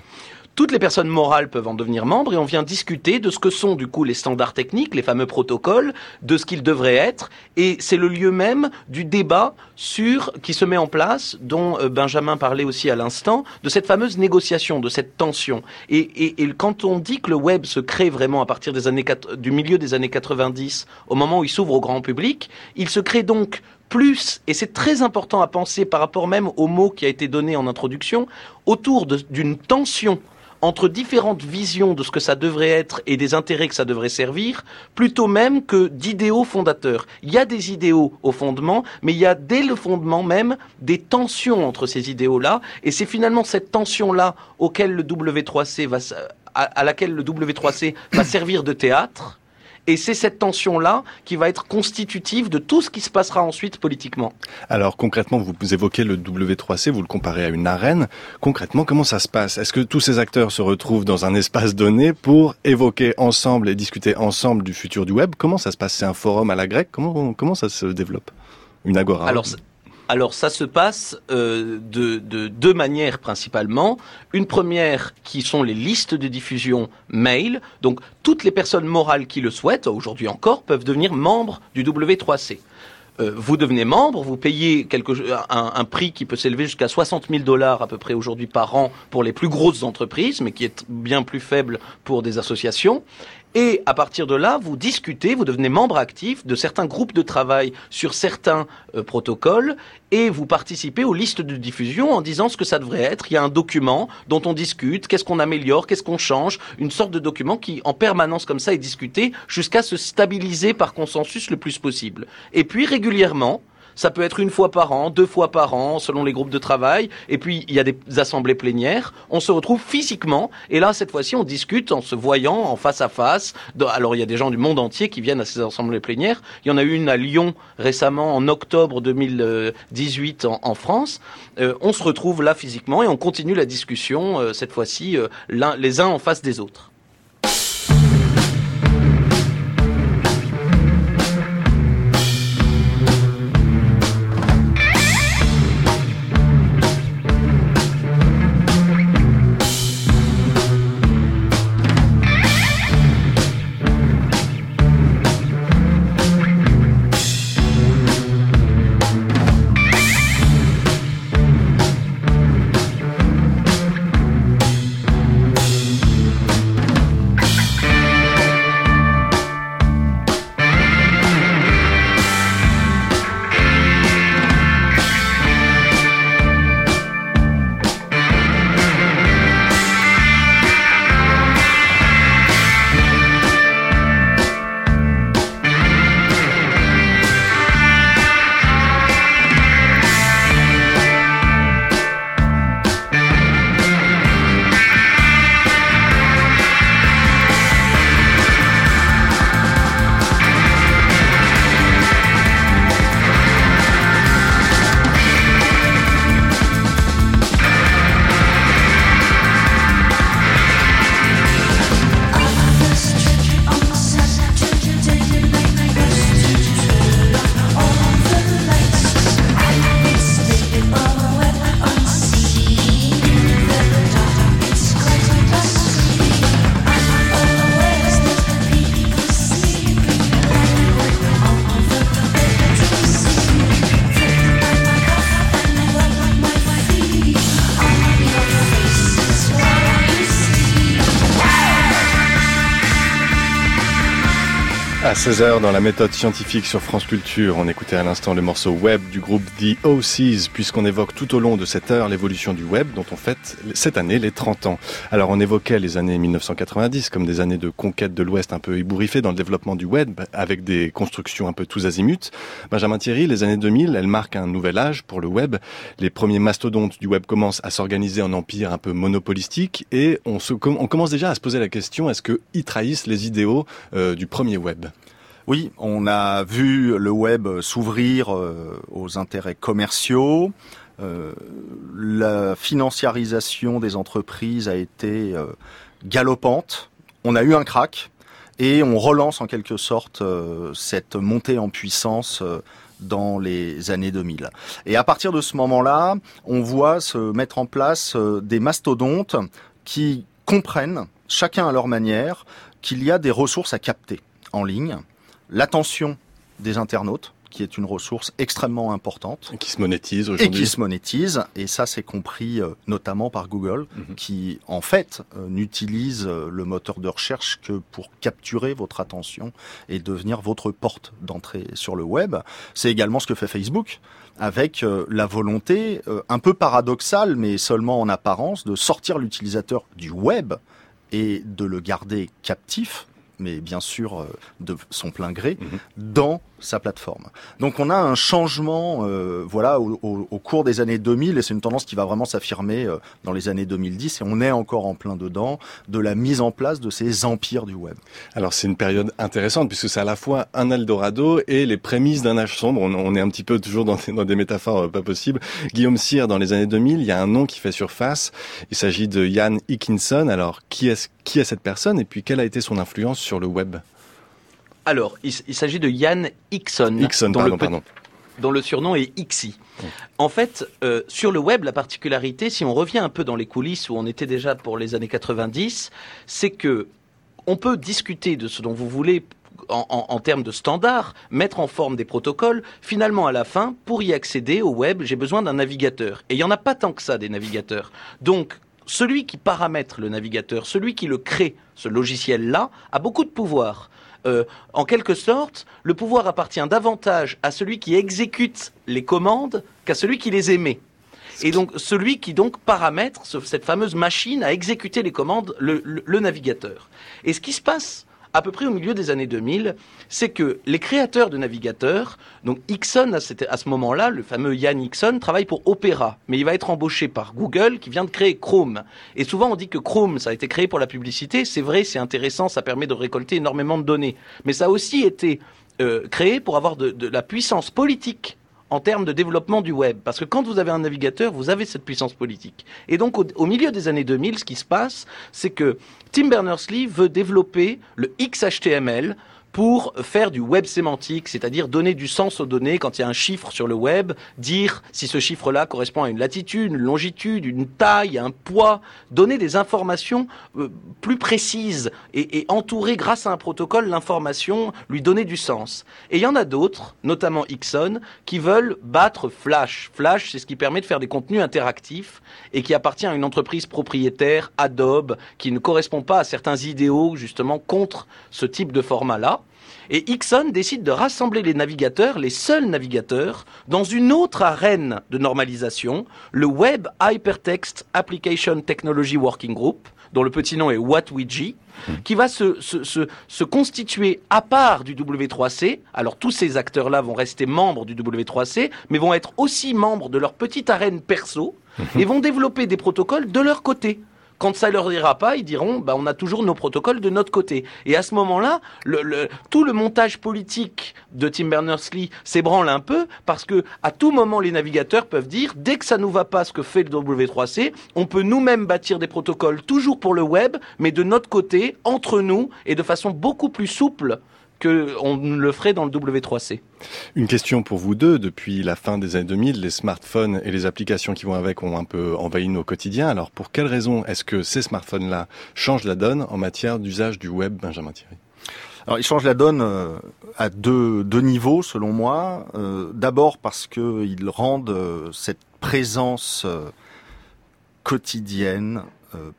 [SPEAKER 3] Toutes les personnes morales peuvent en devenir membres et on vient discuter de ce que sont du coup les standards techniques, les fameux protocoles, de ce qu'ils devraient être. Et c'est le lieu même du débat sur qui se met en place, dont euh, Benjamin parlait aussi à l'instant, de cette fameuse négociation, de cette tension. Et, quand on dit que le web se crée vraiment à partir des années du milieu des années 90, au moment où il s'ouvre au grand public, il se crée donc plus, et c'est très important à penser par rapport même au mot qui a été donné en introduction, autour d'une tension entre différentes visions de ce que ça devrait être et des intérêts que ça devrait servir, plutôt même que d'idéaux fondateurs. Il y a des idéaux au fondement, mais il y a dès le fondement même des tensions entre ces idéaux-là, et c'est finalement cette tension-là auquel le W3C va, à laquelle le W3C va servir de théâtre, et c'est cette tension-là qui va être constitutive de tout ce qui se passera ensuite politiquement.
[SPEAKER 1] Alors concrètement, vous évoquez le W3C, vous le comparez à une arène. Concrètement, comment ça se passe? Est-ce que tous ces acteurs se retrouvent dans un espace donné pour évoquer ensemble et discuter ensemble du futur du web? Comment ça se passe? C'est un forum à la grecque? Comment, comment ça se développe? Une agora?
[SPEAKER 3] Alors, alors ça se passe euh, de, deux manières principalement. Une première qui sont les listes de diffusion mail. Donc toutes les personnes morales qui le souhaitent, aujourd'hui encore, peuvent devenir membres du W3C. Euh, vous devenez membre, vous payez un prix qui peut s'élever jusqu'à 60 000 dollars à peu près aujourd'hui par an pour les plus grosses entreprises, mais qui est bien plus faible pour des associations. Et à partir de là, vous discutez, vous devenez membre actif de certains groupes de travail sur certains euh, protocoles et vous participez aux listes de diffusion en disant ce que ça devrait être. Il y a un document dont on discute, qu'est-ce qu'on améliore, qu'est-ce qu'on change, une sorte de document qui en permanence comme ça est discuté jusqu'à se stabiliser par consensus le plus possible. Et puis régulièrement, ça peut être une fois par an, deux fois par an, selon les groupes de travail. Et puis, il y a des assemblées plénières. On se retrouve physiquement. Et là, cette fois-ci, on discute en se voyant en face à face. Alors, il y a des gens du monde entier qui viennent à ces assemblées plénières. Il y en a eu une à Lyon récemment, en octobre 2018 en, France. Euh, on se retrouve là physiquement et on continue la discussion, euh, cette fois-ci, euh, les uns en face des autres.
[SPEAKER 1] 16h dans la méthode scientifique sur France Culture, on écoutait à l'instant le morceau web du groupe The OCs puisqu'on évoque tout au long de cette heure l'évolution du web dont on fête cette année les 30 ans. Alors on évoquait les années 1990 comme des années de conquête de l'Ouest un peu ébouriffées dans le développement du web avec des constructions un peu tous azimuts. Benjamin Thierry, les années 2000, elles marquent un nouvel âge pour le web. Les premiers mastodontes du web commencent à s'organiser en empire un peu monopolistique et on, se, on commence déjà à se poser la question est-ce qu'ils trahissent les idéaux euh, du premier web?
[SPEAKER 2] Oui, on a vu le web s'ouvrir euh, aux intérêts commerciaux. Euh, la financiarisation des entreprises a été euh, galopante. On a eu un crack et on relance en quelque sorte cette montée en puissance dans les années 2000. Et à partir de ce moment-là, on voit se mettre en place des mastodontes qui comprennent, chacun à leur manière, qu'il y a des ressources à capter en ligne l'attention des internautes qui est une ressource extrêmement importante.
[SPEAKER 1] Et qui se monétise aujourd'hui.
[SPEAKER 2] Et qui se monétise. Et ça, c'est compris euh, notamment par Google, mhm. qui, en fait, euh, n'utilise euh, le moteur de recherche que pour capturer votre attention et devenir votre porte d'entrée sur le web. C'est également ce que fait Facebook avec la volonté un peu paradoxale, mais seulement en apparence, de sortir l'utilisateur du web et de le garder captif mais bien sûr euh, de son plein gré, dans sa plateforme. Donc on a un changement, euh, voilà, au, au, cours des années 2000, et c'est une tendance qui va vraiment s'affirmer euh, dans les années 2010, et on est encore en plein dedans de la mise en place de ces empires du web.
[SPEAKER 1] Alors c'est une période intéressante puisque c'est à la fois un Eldorado et les prémices d'un âge sombre. On, on, est un petit peu toujours dans des, dans des métaphores pas possibles. Guillaume Cyr, dans les années 2000, il y a un nom qui fait surface. Il s'agit de Jan Hickinson. Alors qui est qui est cette personne et puis quelle a été son influence sur le web?
[SPEAKER 3] Alors, il, s'agit de Yann Hickson,
[SPEAKER 1] dont, le,
[SPEAKER 3] dont, le, surnom est Ixi. En fait, euh, sur le web, la particularité, si on revient un peu dans les coulisses où on était déjà pour les années 90, c'est que on peut discuter de ce dont vous voulez en, en, termes de standards, mettre en forme des protocoles. Finalement, à la fin, pour y accéder au web, j'ai besoin d'un navigateur. Et il n'y en a pas tant que ça des navigateurs. Donc, celui qui paramètre le navigateur, celui qui le crée, ce logiciel-là, a beaucoup de pouvoir. Euh, en quelque sorte, le pouvoir appartient davantage à celui qui exécute les commandes qu'à celui qui les émet. Et donc celui qui donc paramètre cette fameuse machine à exécuter les commandes, le navigateur. Et ce qui se passe à peu près au milieu des années 2000, c'est que les créateurs de navigateurs, donc Ixon à, ce moment-là, le fameux Yann Ixon, travaille pour Opera, mais il va être embauché par Google qui vient de créer Chrome. Et souvent on dit que Chrome, ça a été créé pour la publicité, c'est vrai, c'est intéressant, ça permet de récolter énormément de données, mais ça a aussi été euh, créé pour avoir de la puissance politique en termes de développement du web. Parce que quand vous avez un navigateur, vous avez cette puissance politique. Et donc, au, milieu des années 2000, ce qui se passe, c'est que Tim Berners-Lee veut développer le XHTML, pour faire du web sémantique, c'est-à-dire donner du sens aux données quand il y a un chiffre sur le web, dire si ce chiffre-là correspond à une latitude, une longitude, une taille, un poids, donner des informations euh, plus précises et, et, entourer grâce à un protocole l'information, lui donner du sens. Et il y en a d'autres, notamment Ixon, qui veulent battre Flash. Flash, c'est ce qui permet de faire des contenus interactifs et qui appartient à une entreprise propriétaire, Adobe, qui ne correspond pas à certains idéaux justement contre ce type de format-là. Et Ixon décide de rassembler les navigateurs, les seuls navigateurs, dans une autre arène de normalisation, le Web Hypertext Application Technology Working Group, dont le petit nom est WhatWG, qui va se, se, se, constituer à part du W3C. Alors tous ces acteurs-là vont rester membres du W3C, mais vont être aussi membres de leur petite arène perso et vont développer des protocoles de leur côté. Quand ça leur ira pas, ils diront, bah, on a toujours nos protocoles de notre côté. Et à ce moment-là, tout le montage politique de Tim Berners-Lee s'ébranle un peu parce que à tout moment, les navigateurs peuvent dire, dès que ça nous va pas ce que fait le W3C, on peut nous-mêmes bâtir des protocoles toujours pour le web, mais de notre côté, entre nous et de façon beaucoup plus souple qu'on le ferait dans le W3C.
[SPEAKER 1] Une question pour vous deux. Depuis la fin des années 2000, les smartphones et les applications qui vont avec ont un peu envahi nos quotidiens. Alors, pour quelles raisons est-ce que ces smartphones-là changent la donne en matière d'usage du web, Benjamin Thierry?
[SPEAKER 2] Alors, ils changent la donne euh, à deux, deux niveaux, selon moi. Euh, d'abord parce qu'ils rendent euh, cette présence quotidienne,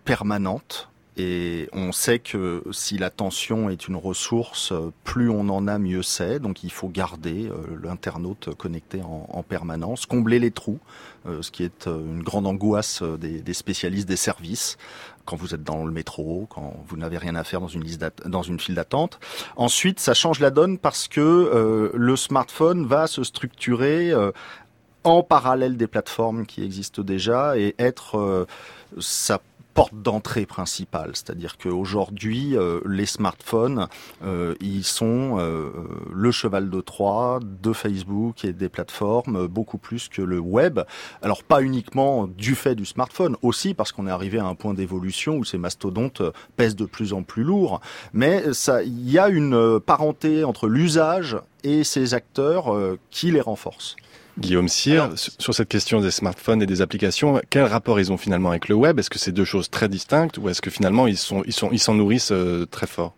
[SPEAKER 2] permanente, Et on sait que si l'attention est une ressource, plus on en a, mieux c'est. Donc il faut garder euh, l'internaute connecté en, permanence, combler les trous, euh, ce qui est euh, une grande angoisse des, spécialistes des services quand vous êtes dans le métro, quand vous n'avez rien à faire dans une liste file d'attente. Ensuite, ça change la donne parce que le smartphone va se structurer en parallèle des plateformes qui existent déjà et être sa porte d'entrée principale. C'est-à-dire qu'aujourd'hui, euh, les smartphones, euh, ils sont euh, le cheval de Troie de Facebook et des plateformes, beaucoup plus que le web. Alors pas uniquement du fait du smartphone, aussi parce qu'on est arrivé à un point d'évolution où ces mastodontes pèsent de plus en plus lourd. Mais il y a une parenté entre l'usage et ces acteurs qui les renforcent.
[SPEAKER 1] Guillaume Cyr, sur cette question des smartphones et des applications, quel rapport ils ont finalement avec le web? Est-ce que c'est deux choses très distinctes ou est-ce que finalement ils sont ils sont ils s'en nourrissent euh, très fort?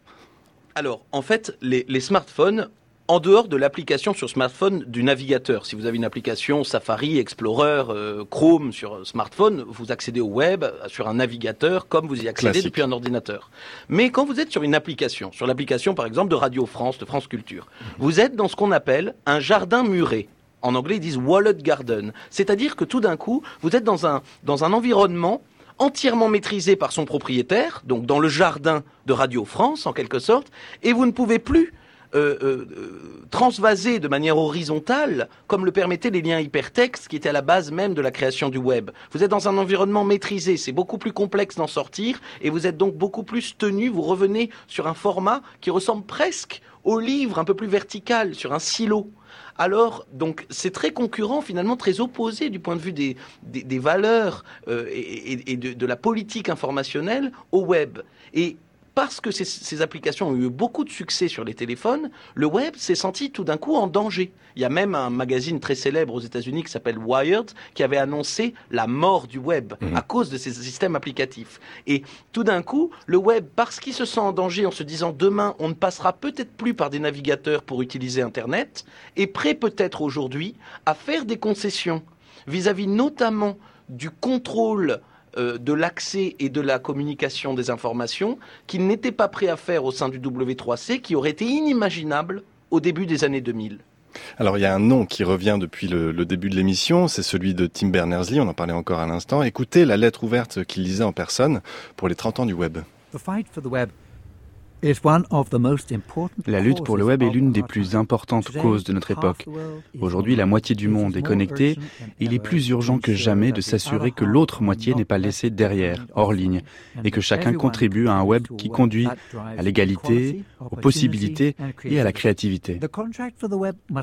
[SPEAKER 3] Alors, en fait, les, les smartphones en dehors de l'application sur smartphone du navigateur. Si vous avez une application Safari, Explorer, euh, Chrome sur smartphone, vous accédez au web sur un navigateur comme vous y accédez depuis un ordinateur. Mais quand vous êtes sur une application, sur l'application par exemple de Radio France, de France Culture, vous êtes dans ce qu'on appelle un jardin muré en anglais ils disent walled garden. C'est-à-dire que tout d'un coup, vous êtes dans un, dans un environnement entièrement maîtrisé par son propriétaire, donc dans le jardin de Radio France en quelque sorte, et vous ne pouvez plus euh, euh, transvaser de manière horizontale, comme le permettaient les liens hypertextes qui étaient à la base même de la création du web. Vous êtes dans un environnement maîtrisé, c'est beaucoup plus complexe d'en sortir, et vous êtes donc beaucoup plus tenu, vous revenez sur un format qui ressemble presque au livre un peu plus vertical, sur un silo alors donc c'est très concurrent, finalement très opposé du point de vue des, valeurs euh, et, de, de, la politique informationnelle au web. Et parce que ces, applications ont eu beaucoup de succès sur les téléphones, le web s'est senti tout d'un coup en danger. Il y a même un magazine très célèbre aux États-Unis qui s'appelle Wired qui avait annoncé la mort du web mhm. à cause de ces systèmes applicatifs. Et tout d'un coup, le web, parce qu'il se sent en danger en se disant demain on ne passera peut-être plus par des navigateurs pour utiliser Internet, est prêt peut-être aujourd'hui à faire des concessions vis-à-vis notamment du contrôle euh, de l'accès et de la communication des informations qu'il n'était pas prêt à faire au sein du W3C, qui aurait été inimaginable au début des années 2000.
[SPEAKER 1] Alors il y a un nom qui revient depuis le, le début de l'émission, c'est celui de Tim Berners-Lee, on en parlait encore à l'instant. Écoutez la lettre ouverte qu'il lisait en personne pour les 30 ans du web.
[SPEAKER 7] The fight for the web la lutte pour le web est l'une des plus importantes causes de notre époque. Aujourd'hui, la moitié du monde est connecté. Et il est plus urgent que jamais de s'assurer que l'autre moitié n'est pas laissée derrière, hors ligne, et que chacun contribue à un web qui conduit à l'égalité, aux possibilités et à la créativité.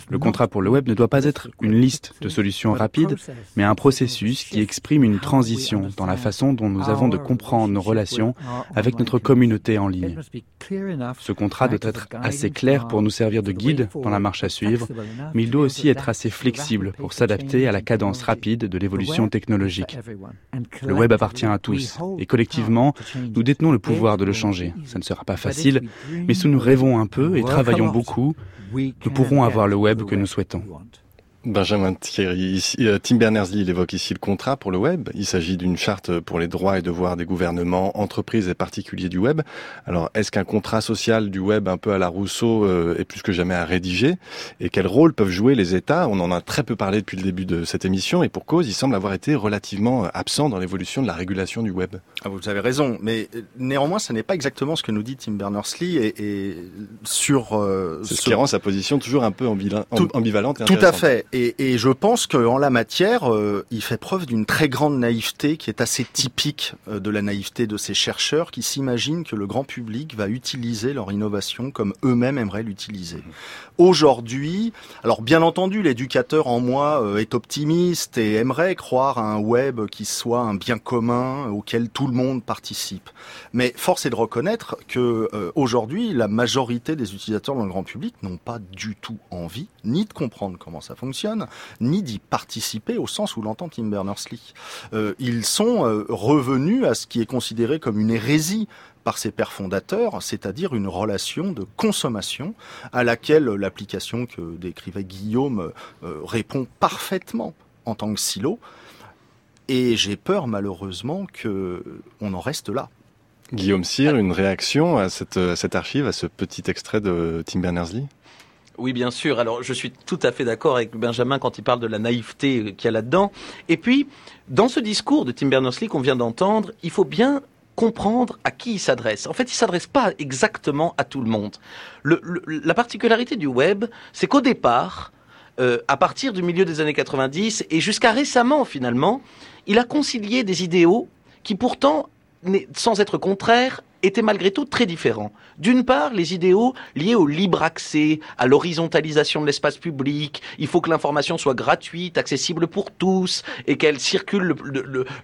[SPEAKER 7] Le contrat pour le web ne doit pas être une liste de solutions rapides, mais un processus qui exprime une transition dans la façon dont nous avons de comprendre nos relations avec notre communauté en ligne. Ce contrat doit être assez clair pour nous servir de guide dans la marche à suivre, mais il doit aussi être assez flexible pour s'adapter à la cadence rapide de l'évolution technologique. Le web appartient à tous, et collectivement, nous détenons le pouvoir de le changer. Ça ne sera pas facile, mais si nous rêvons un peu et travaillons beaucoup, nous pourrons avoir le web que nous souhaitons.
[SPEAKER 1] Benjamin Thierry, euh, Tim Berners-Lee il évoque ici le contrat pour le web. Il s'agit d'une charte pour les droits et devoirs des gouvernements, entreprises et particuliers du web. Alors, est-ce qu'un contrat social du web un peu à la Rousseau euh, est plus que jamais à rédiger? Et quel rôle peuvent jouer les États? On en a très peu parlé depuis le début de cette émission et pour cause, il semble avoir été relativement absent dans l'évolution de la régulation du web.
[SPEAKER 2] Ah, vous avez raison, mais euh, néanmoins, ce n'est pas exactement ce que nous dit Tim Berners-Lee et, sur...
[SPEAKER 1] C'est ce qui rend sa position toujours un peu ambivalente et
[SPEAKER 2] Tout à fait. Et, je pense qu'en la matière, euh, il fait preuve d'une très grande naïveté qui est assez typique euh, de la naïveté de ces chercheurs qui s'imaginent que le grand public va utiliser leur innovation comme eux-mêmes aimeraient l'utiliser. Aujourd'hui, alors bien entendu, l'éducateur en moi euh, est optimiste et aimerait croire à un web qui soit un bien commun auquel tout le monde participe. Mais force est de reconnaître que aujourd'hui, la majorité des utilisateurs dans le grand public n'ont pas du tout envie ni de comprendre comment ça fonctionne ni d'y participer au sens où l'entend Tim Berners-Lee. Euh, ils sont euh, revenus à ce qui est considéré comme une hérésie par ses pères fondateurs, c'est-à-dire une relation de consommation à laquelle l'application que décrivait Guillaume euh, répond parfaitement en tant que silo. Et j'ai peur malheureusement que on en reste là.
[SPEAKER 1] Guillaume Cyr, une réaction à cette, à cette archive, à ce petit extrait de Tim Berners-Lee?
[SPEAKER 3] Oui, bien sûr. Alors, je suis tout à fait d'accord avec Benjamin quand il parle de la naïveté qu'il y a là-dedans. Et puis, dans ce discours de Tim Berners-Lee qu'on vient d'entendre, il faut bien comprendre à qui il s'adresse. En fait, il s'adresse pas exactement à tout le monde. La particularité du web, c'est qu'au départ, euh, à partir du milieu des années 90 et jusqu'à récemment finalement, il a concilié des idéaux qui pourtant, sans être contraires, étaient malgré tout très différents. D'une part, les idéaux liés au libre accès, à l'horizontalisation de l'espace public, il faut que l'information soit gratuite, accessible pour tous, et qu'elle circule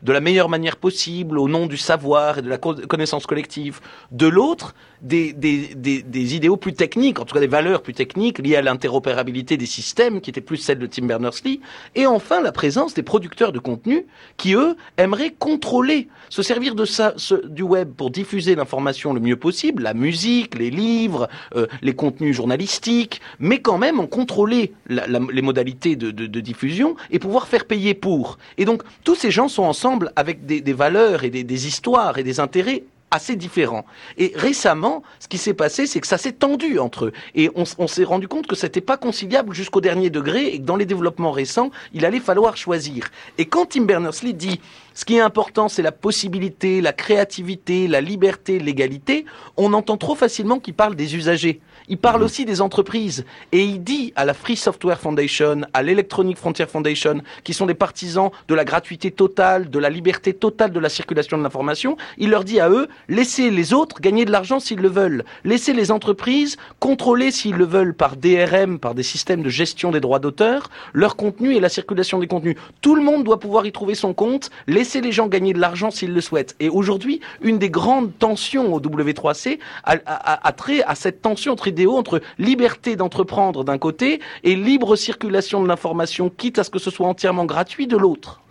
[SPEAKER 3] de la meilleure manière possible au nom du savoir et de la connaissance collective. De l'autre, des, idéaux plus techniques, en tout cas des valeurs plus techniques liées à l'interopérabilité des systèmes, qui étaient plus celles de Tim Berners-Lee, et enfin la présence des producteurs de contenu qui, eux, aimeraient contrôler, se servir du web pour diffuser l'information le mieux possible, la musique, les livres, euh, les contenus journalistiques, mais quand même en contrôler les modalités de, diffusion et pouvoir faire payer pour. Et donc tous ces gens sont ensemble avec des, valeurs et des histoires et des intérêts assez différents. Et récemment, ce qui s'est passé, c'est que ça s'est tendu entre eux. Et on, on s'est rendu compte que c'était pas conciliable jusqu'au dernier degré et que dans les développements récents, il allait falloir choisir. Et quand Tim Berners-Lee dit ce qui est important, c'est la possibilité, la créativité, la liberté, l'égalité, on entend trop facilement qu'il parle des usagers. Il parle aussi des entreprises. Et il dit à la Free Software Foundation, à l'Electronic Frontier Foundation, qui sont des partisans de la gratuité totale, de la liberté totale de la circulation de l'information, il leur dit à eux, laissez les autres gagner de l'argent s'ils le veulent. Laissez les entreprises contrôler s'ils le veulent par DRM, par des systèmes de gestion des droits d'auteur, leur contenu et la circulation des contenus. Tout le monde doit pouvoir y trouver son compte. Laissez les gens gagner de l'argent s'ils le souhaitent. Et aujourd'hui, une des grandes tensions au W3C a, a trait à cette tension entre entre liberté d'entreprendre d'un côté et libre circulation de l'information, quitte à ce que ce soit entièrement gratuit de l'autre.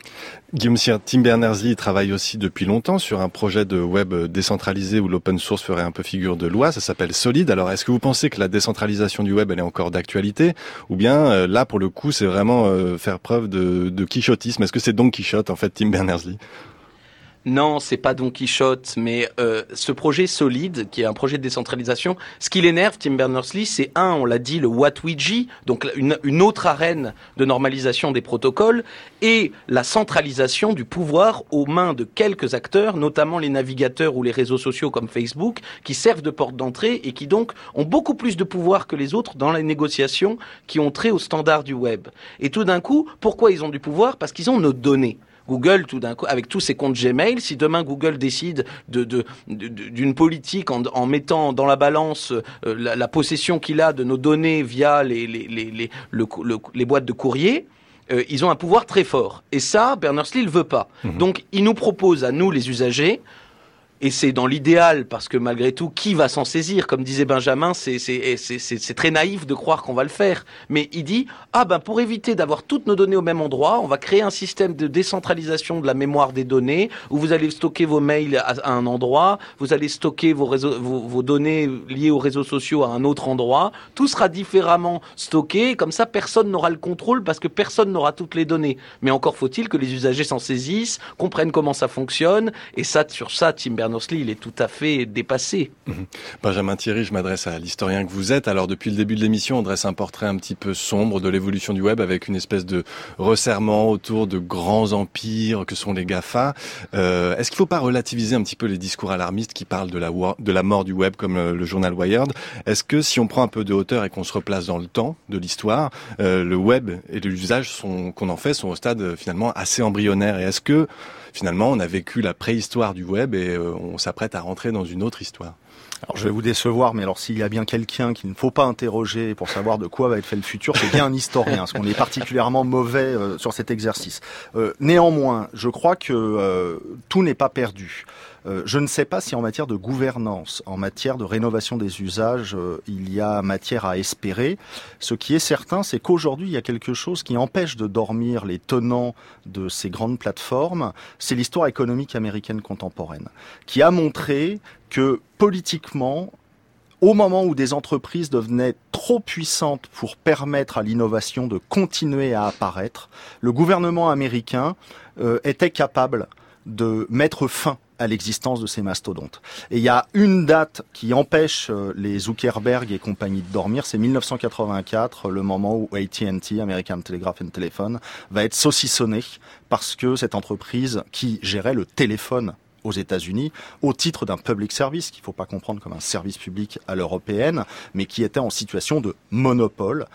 [SPEAKER 1] Guillaume Tim Berners-Lee travaille aussi depuis longtemps sur un projet de web décentralisé où l'open source ferait un peu figure de loi. Ça s'appelle Solid. Alors, est-ce que vous pensez que la décentralisation du web, elle est encore d'actualité Ou bien, euh, là, pour le coup, c'est vraiment euh, faire preuve de, de quichotisme? Est-ce que c'est Don Quichotte, en fait, Tim Berners-Lee?
[SPEAKER 3] Non, c'est pas Don Quichotte, mais euh, ce projet solide, qui est un projet de décentralisation, ce qui l'énerve, Tim Berners-Lee, c'est un, on l'a dit, le WhatWG, donc une, une, autre arène de normalisation des protocoles, et la centralisation du pouvoir aux mains de quelques acteurs, notamment les navigateurs ou les réseaux sociaux comme Facebook, qui servent de porte d'entrée et qui donc ont beaucoup plus de pouvoir que les autres dans les négociations qui ont trait aux standards du web. Et tout d'un coup, pourquoi ils ont du pouvoir? Parce qu'ils ont nos données. Google, tout d'un coup, avec tous ses comptes Gmail, si demain Google décide de, d'une politique en, en, mettant dans la balance euh, la, possession qu'il a de nos données via les, les, les, les boîtes de courrier, euh, ils ont un pouvoir très fort. Et ça, Berners-Lee ne veut pas. Mhm. Donc, il nous propose à nous, les usagers, et c'est dans l'idéal, parce que malgré tout, qui va s'en saisir Comme disait Benjamin, c'est très naïf de croire qu'on va le faire. Mais il dit, ah ben pour éviter d'avoir toutes nos données au même endroit, on va créer un système de décentralisation de la mémoire des données, où vous allez stocker vos mails à, un endroit, vous allez stocker vos, vos, données liées aux réseaux sociaux à un autre endroit, tout sera différemment stocké, comme ça personne n'aura le contrôle, parce que personne n'aura toutes les données. Mais encore faut-il que les usagers s'en saisissent, comprennent comment ça fonctionne, et ça, sur ça, Tim Il est tout à fait dépassé.
[SPEAKER 1] Mhm. Benjamin Thierry, je m'adresse à l'historien que vous êtes. Alors, depuis le début de l'émission, on dresse un portrait un petit peu sombre de l'évolution du web avec une espèce de resserrement autour de grands empires que sont les GAFA. Euh, Est-ce qu'il ne faut pas relativiser un petit peu les discours alarmistes qui parlent de la, mort du web comme le, journal Wired? Est-ce que si on prend un peu de hauteur et qu'on se replace dans le temps de l'histoire, euh, le web et l'usage qu'on en fait sont au stade finalement assez embryonnaire Et est-ce que finalement, on a vécu la préhistoire du web et euh, on s'apprête à rentrer dans une autre histoire.
[SPEAKER 2] Alors je vais vous décevoir, mais alors s'il y a bien quelqu'un qu'il ne faut pas interroger pour savoir de quoi va être fait le futur, c'est bien un historien, parce qu'on est particulièrement mauvais euh, sur cet exercice. Euh, néanmoins, je crois que tout n'est pas perdu. Euh, je ne sais pas si en matière de gouvernance, en matière de rénovation des usages, euh, il y a matière à espérer. Ce qui est certain, c'est qu'aujourd'hui, il y a quelque chose qui empêche de dormir les tenants de ces grandes plateformes. C'est l'histoire économique américaine contemporaine, qui a montré que politiquement, au moment où des entreprises devenaient trop puissantes pour permettre à l'innovation de continuer à apparaître, le gouvernement américain euh, était capable de mettre fin à l'existence de ces mastodontes. Et il y a une date qui empêche euh, les Zuckerberg et compagnie de dormir, c'est 1984, le moment où AT&T, American Telegraph and Telephone, va être saucissonné parce que cette entreprise qui gérait le téléphone aux États-Unis au titre d'un public service qu'il ne faut pas comprendre comme un service public à l'européenne, mais qui était en situation de monopole,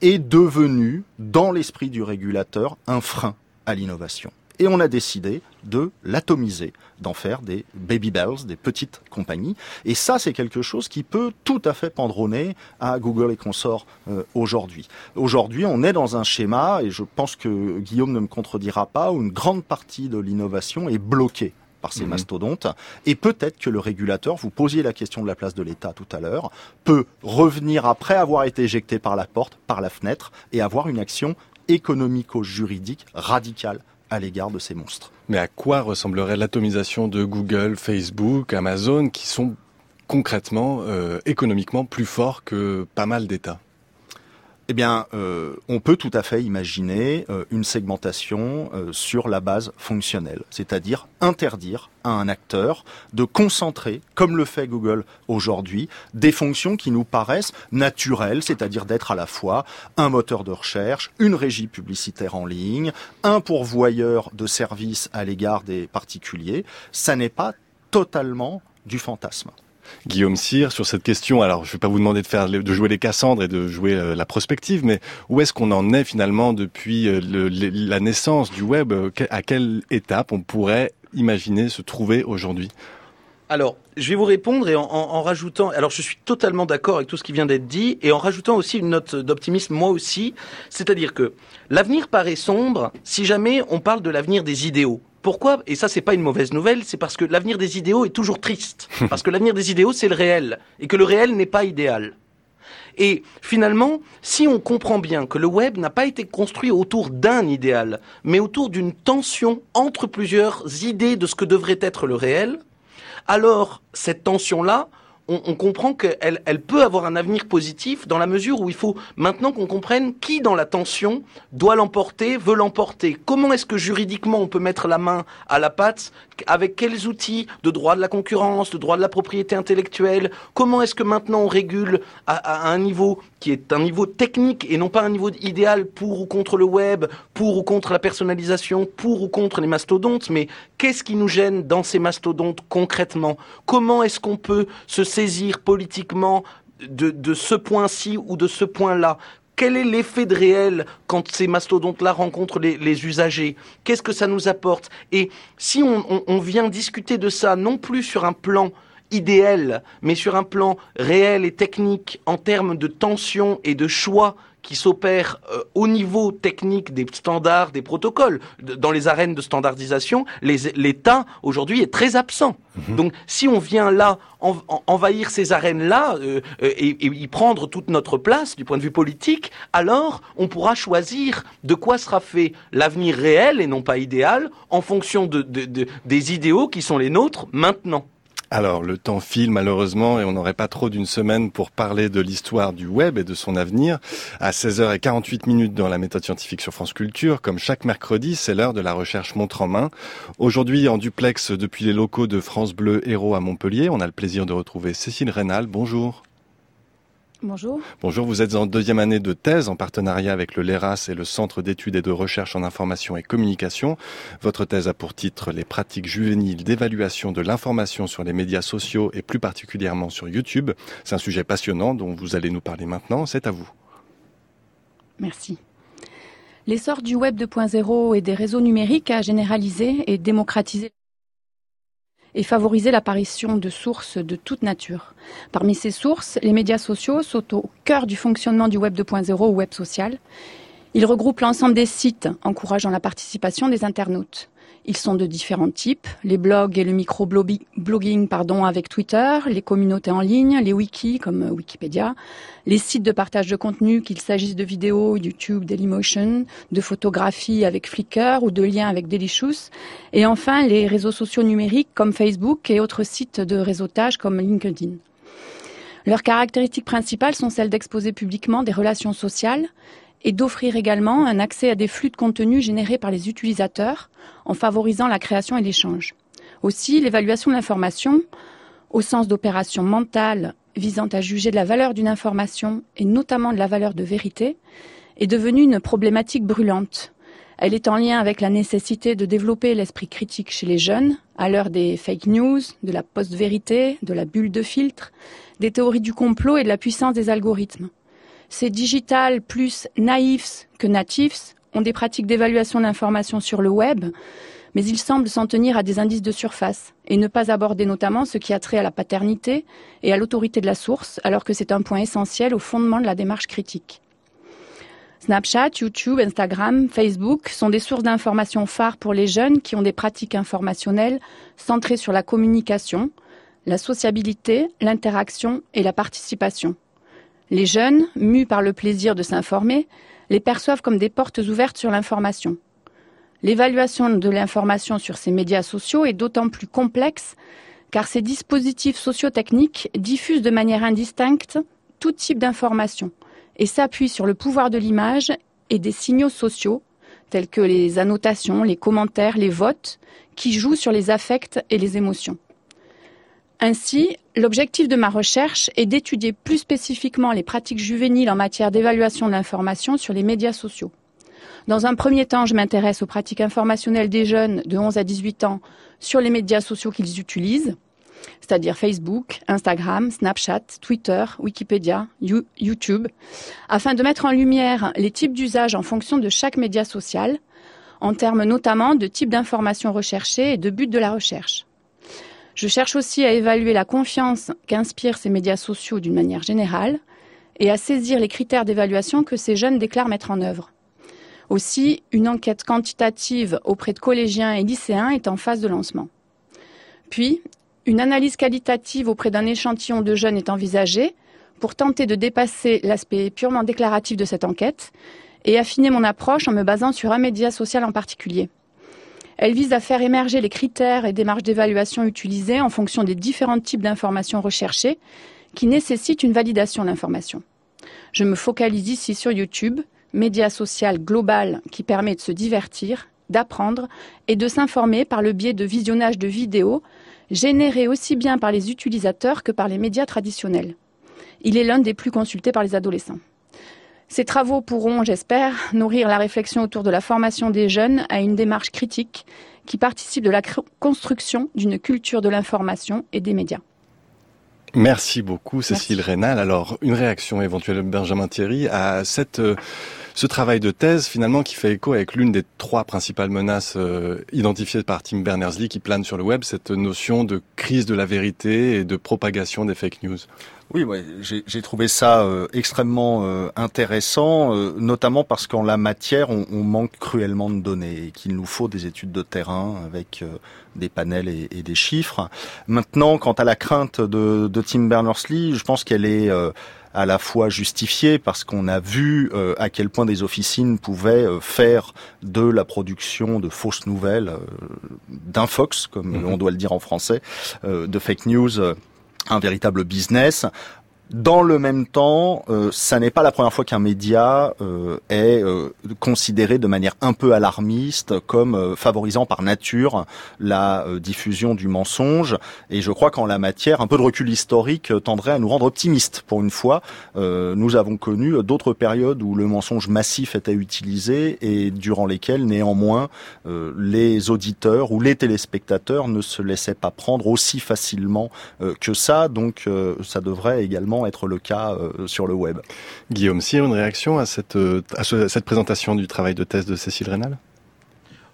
[SPEAKER 2] est devenu, dans l'esprit du régulateur, un frein à l'innovation. Et on a décidé de l'atomiser, d'en faire des baby bells, des petites compagnies. Et ça, c'est quelque chose qui peut tout à fait pendronner à Google et consorts euh, aujourd'hui. Aujourd'hui, on est dans un schéma, et je pense que Guillaume ne me contredira pas, où une grande partie de l'innovation est bloquée par ces mhm. mastodontes. Et peut-être que le régulateur, vous posiez la question de la place de l'État tout à l'heure, peut revenir après avoir été éjecté par la porte, par la fenêtre, et avoir une action économico-juridique radicale à l'égard de ces monstres.
[SPEAKER 1] Mais à quoi ressemblerait l'atomisation de Google, Facebook, Amazon, qui sont concrètement, euh, économiquement plus forts que pas mal d'États?
[SPEAKER 2] Eh bien, euh, on peut tout à fait imaginer euh, une segmentation euh, sur la base fonctionnelle, c'est-à-dire interdire à un acteur de concentrer, comme le fait Google aujourd'hui, des fonctions qui nous paraissent naturelles, c'est-à-dire d'être à la fois un moteur de recherche, une régie publicitaire en ligne, un pourvoyeur de services à l'égard des particuliers. Ça n'est pas totalement du fantasme.
[SPEAKER 1] Guillaume Cyr, sur cette question. Alors, je ne vais pas vous demander de jouer les Cassandres et de jouer euh, la prospective, mais où est-ce qu'on en est finalement depuis euh, la naissance du web À quelle étape on pourrait imaginer se trouver aujourd'hui?
[SPEAKER 3] Alors, je vais vous répondre et en, rajoutant, alors je suis totalement d'accord avec tout ce qui vient d'être dit et en rajoutant aussi une note d'optimisme moi aussi, c'est-à-dire que l'avenir paraît sombre si jamais on parle de l'avenir des idéaux. Pourquoi? Et ça, c'est pas une mauvaise nouvelle, c'est parce que l'avenir des idéaux est toujours triste. Parce que l'avenir des idéaux, c'est le réel. Et que le réel n'est pas idéal. Et finalement, si on comprend bien que le web n'a pas été construit autour d'un idéal, mais autour d'une tension entre plusieurs idées de ce que devrait être le réel, alors cette tension-là, on, comprend qu'elle elle peut avoir un avenir positif dans la mesure où il faut maintenant qu'on comprenne qui dans la tension doit l'emporter, veut l'emporter. Comment est-ce que juridiquement on peut mettre la main à la pâte avec quels outils? De droit de la concurrence, de droit de la propriété intellectuelle? Comment est-ce que maintenant on régule à, un niveau qui est un niveau technique et non pas un niveau idéal pour ou contre le web, pour ou contre la personnalisation, pour ou contre les mastodontes? Mais qu'est-ce qui nous gêne dans ces mastodontes concrètement? Comment est-ce qu'on peut se politiquement de, ce point-ci ou de ce point-là. Quel est l'effet de réel quand ces mastodontes-là rencontrent les, usagers? Qu'est-ce que ça nous apporte? Et si on, vient discuter de ça, non plus sur un plan idéal, mais sur un plan réel et technique, en termes de tension et de choix qui s'opèrent euh, au niveau technique des standards, des protocoles. dans les arènes de standardisation, l'État aujourd'hui est très absent. Mhm. Donc si on vient là envahir ces arènes-là euh, euh, et, y prendre toute notre place du point de vue politique, alors on pourra choisir de quoi sera fait l'avenir réel et non pas idéal en fonction de, des idéaux qui sont les nôtres maintenant.
[SPEAKER 1] Alors, le temps file malheureusement et on n'aurait pas trop d'une semaine pour parler de l'histoire du web et de son avenir. À 16h48 minutes dans la méthode scientifique sur France Culture, comme chaque mercredi, c'est l'heure de la recherche montre en main. Aujourd'hui, en duplex depuis les locaux de France Bleu Héros à Montpellier, on a le plaisir de retrouver Cécile Rénal. Bonjour.
[SPEAKER 8] Bonjour.
[SPEAKER 1] Bonjour, vous êtes en deuxième année de thèse en partenariat avec le LERAS et le Centre d'études et de recherche en information et communication. Votre thèse a pour titre Les pratiques juvéniles d'évaluation de l'information sur les médias sociaux et plus particulièrement sur YouTube. C'est un sujet passionnant dont vous allez nous parler maintenant. C'est à vous.
[SPEAKER 8] Merci. L'essor du Web 2.0 et des réseaux numériques a généralisé et démocratisé et favoriser l'apparition de sources de toute nature. Parmi ces sources, les médias sociaux sont au cœur du fonctionnement du Web 2.0 ou Web social. Ils regroupent l'ensemble des sites encourageant la participation des internautes. Ils sont de différents types, les blogs et le micro-blogging avec Twitter, les communautés en ligne, les wikis comme Wikipédia, les sites de partage de contenu, qu'il s'agisse de vidéos, YouTube, Dailymotion, de photographies avec Flickr ou de liens avec Delicious, et enfin les réseaux sociaux numériques comme Facebook et autres sites de réseautage comme LinkedIn. Leurs caractéristiques principales sont celles d'exposer publiquement des relations sociales, et d'offrir également un accès à des flux de contenu générés par les utilisateurs en favorisant la création et l'échange. Aussi, l'évaluation de l'information, au sens d'opération mentale visant à juger de la valeur d'une information et notamment de la valeur de vérité, est devenue une problématique brûlante. Elle est en lien avec la nécessité de développer l'esprit critique chez les jeunes, à l'heure des fake news, de la post-vérité, de la bulle de filtre, des théories du complot et de la puissance des algorithmes. Ces digital plus naïfs que natifs ont des pratiques d'évaluation d'informations sur le web, mais ils semblent s'en tenir à des indices de surface et ne pas aborder notamment ce qui a trait à la paternité et à l'autorité de la source, alors que c'est un point essentiel au fondement de la démarche critique. Snapchat, YouTube, Instagram, Facebook sont des sources d'informations phares pour les jeunes qui ont des pratiques informationnelles centrées sur la communication, la sociabilité, l'interaction et la participation. Les jeunes, mus par le plaisir de s'informer, les perçoivent comme des portes ouvertes sur l'information. L'évaluation de l'information sur ces médias sociaux est d'autant plus complexe car ces dispositifs sociotechniques diffusent de manière indistincte tout type d'information et s'appuient sur le pouvoir de l'image et des signaux sociaux tels que les annotations, les commentaires, les votes, qui jouent sur les affects et les émotions. Ainsi, l'objectif de ma recherche est d'étudier plus spécifiquement les pratiques juvéniles en matière d'évaluation de l'information sur les médias sociaux. Dans un premier temps, je m'intéresse aux pratiques informationnelles des jeunes de 11 à 18 ans sur les médias sociaux qu'ils utilisent, c'est-à-dire Facebook, Instagram, Snapchat, Twitter, Wikipédia, YouTube, afin de mettre en lumière les types d'usages en fonction de chaque média social, en termes notamment de type d'information recherchée et de but de la recherche. Je cherche aussi à évaluer la confiance qu'inspirent ces médias sociaux d'une manière générale et à saisir les critères d'évaluation que ces jeunes déclarent mettre en œuvre. Aussi, une enquête quantitative auprès de collégiens et lycéens est en phase de lancement. Puis, une analyse qualitative auprès d'un échantillon de jeunes est envisagée pour tenter de dépasser l'aspect purement déclaratif de cette enquête et affiner mon approche en me basant sur un média social en particulier. Elle vise à faire émerger les critères et démarches d'évaluation utilisés en fonction des différents types d'informations recherchées qui nécessitent une validation de l'information. Je me focalise ici sur YouTube, média social global qui permet de se divertir, d'apprendre et de s'informer par le biais de visionnage de vidéos générés aussi bien par les utilisateurs que par les médias traditionnels. Il est l'un des plus consultés par les adolescents. Ces travaux pourront, j'espère, nourrir la réflexion autour de la formation des jeunes à une démarche critique qui participe de la construction d'une culture de l'information et des médias.
[SPEAKER 1] Merci beaucoup, Cécile Rénal. Alors, une réaction éventuelle de Benjamin Thierry à cette euh, ce travail de thèse, finalement, qui fait écho avec l'une des trois principales menaces euh, identifiées par Tim Berners-Lee qui plane sur le web, cette notion de crise de la vérité et de propagation des fake news.
[SPEAKER 2] Oui, ouais, j'ai trouvé ça euh, extrêmement euh, intéressant, notamment parce qu'en la matière, on, on, manque cruellement de données et qu'il nous faut des études de terrain avec des panels et, et, des chiffres. Maintenant, quant à la crainte de, de Tim Berners-Lee, je pense qu'elle est à la fois justifié parce qu'on a vu euh, à quel point des officines pouvaient euh, faire de la production de fausses nouvelles, euh, d'infox, comme mhm. on doit le dire en français, de fake news un véritable business. Dans le même temps, euh, ça n'est pas la première fois qu'un média euh, est euh, considéré de manière un peu alarmiste comme euh, favorisant par nature la diffusion du mensonge. Et je crois qu'en la matière, un peu de recul historique tendrait à nous rendre optimistes. Pour une fois, nous avons connu d'autres périodes où le mensonge massif était utilisé et durant lesquelles, néanmoins, les auditeurs ou les téléspectateurs ne se laissaient pas prendre aussi facilement que ça. Donc, ça devrait également être le cas euh, sur le web.
[SPEAKER 1] Guillaume Cyr, une réaction à cette, euh, à cette présentation du travail de thèse de Cécile Rénal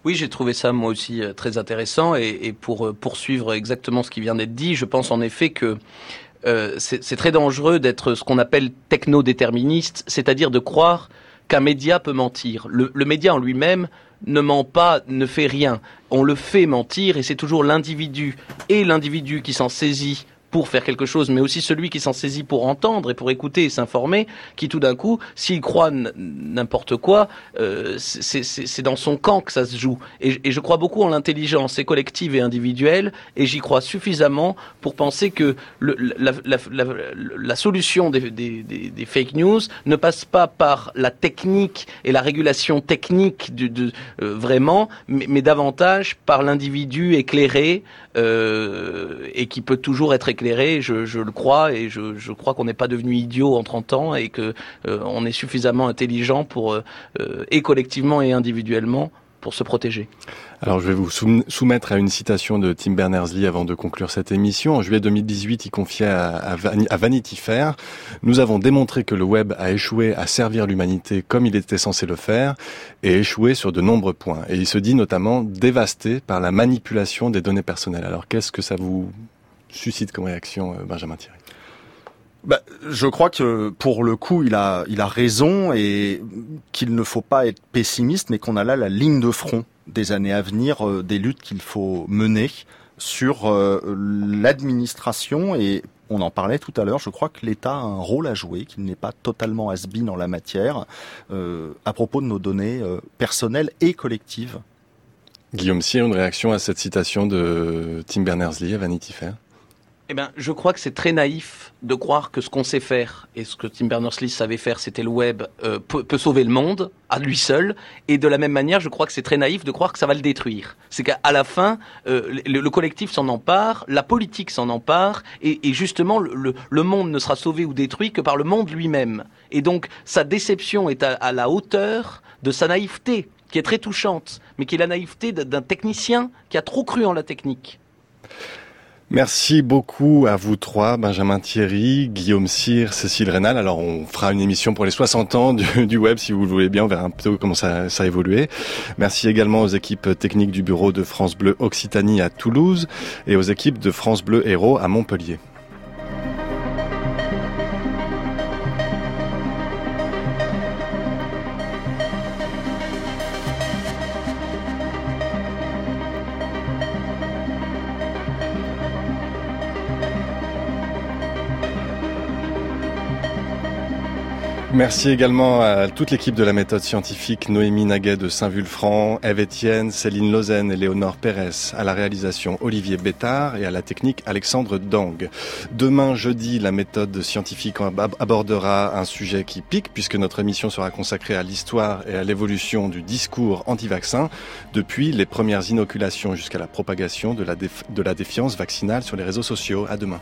[SPEAKER 3] oui, j'ai trouvé ça moi aussi euh, très intéressant et, pour poursuivre exactement ce qui vient d'être dit, je pense en effet que c'est très dangereux d'être ce qu'on appelle techno-déterministe, c'est-à-dire de croire qu'un média peut mentir. Le, le média en lui-même ne ment pas, ne fait rien. On le fait mentir et c'est toujours l'individu et l'individu qui s'en saisit pour faire quelque chose, mais aussi celui qui s'en saisit pour entendre et pour écouter et s'informer, qui tout d'un coup, s'il croit n'importe quoi, euh, c'est dans son camp que ça se joue. Et, je crois beaucoup en l'intelligence, collective et individuelle, et j'y crois suffisamment pour penser que la, solution des, fake news ne passe pas par la technique et la régulation technique euh, vraiment, mais, mais, davantage par l'individu éclairé euh, et qui peut toujours être éclairé, je, le crois, et je, je crois qu'on n'est pas devenu idiot en 30 ans et que euh, on est suffisamment intelligent pour, euh, euh, et collectivement et individuellement, pour se protéger.
[SPEAKER 1] Alors je vais vous soumettre à une citation de Tim Berners-Lee avant de conclure cette émission. En juillet 2018, il confiait à, Vanity Fair Nous avons démontré que le web a échoué à servir l'humanité comme il était censé le faire et échoué sur de nombreux points. Et il se dit notamment dévasté par la manipulation des données personnelles. Alors qu'est-ce que ça vous suscite comme réaction, euh, Benjamin Thierry
[SPEAKER 2] bah, je crois que pour le coup, il a, il a raison et qu'il ne faut pas être pessimiste, mais qu'on a là la ligne de front des années à venir, euh, des luttes qu'il faut mener sur euh, l'administration et on en parlait tout à l'heure, je crois que l'État a un rôle à jouer, qu'il n'est pas totalement has en la matière, euh, à propos de nos données personnelles et collectives.
[SPEAKER 1] Guillaume Cyr, une réaction à cette citation de Tim Berners-Lee à Vanity Fair?
[SPEAKER 3] Eh bien, je crois que c'est très naïf de croire que ce qu'on sait faire et ce que Tim Berners-Lee savait faire, c'était le web, euh, peut, sauver le monde à lui seul. Et de la même manière, je crois que c'est très naïf de croire que ça va le détruire. C'est qu'à la fin, euh, le, le, collectif s'en empare, la politique s'en empare, et, justement, le, le, monde ne sera sauvé ou détruit que par le monde lui-même. Et donc, sa déception est à, à la hauteur de sa naïveté, qui est très touchante, mais qui est la naïveté d'un technicien qui a trop cru en la technique.
[SPEAKER 1] Merci beaucoup à vous trois, Benjamin Thierry, Guillaume Cyr, Cécile Rénal. Alors on fera une émission pour les 60 ans du, web si vous le voulez bien, on verra un peu comment ça, ça a évolué. Merci également aux équipes techniques du bureau de France Bleu Occitanie à Toulouse et aux équipes de France Bleu Héros à Montpellier. Merci également à toute l'équipe de la méthode scientifique, Noémie Naguet de Saint-Vulfranc, Eve Etienne, Céline Lausanne et Léonore Pérez, à la réalisation Olivier Bétard et à la technique Alexandre Dang. Demain, jeudi, la méthode scientifique abordera un sujet qui pique puisque notre émission sera consacrée à l'histoire et à l'évolution du discours anti-vaccin depuis les premières inoculations jusqu'à la propagation de la, de la défiance vaccinale sur les réseaux sociaux. À demain.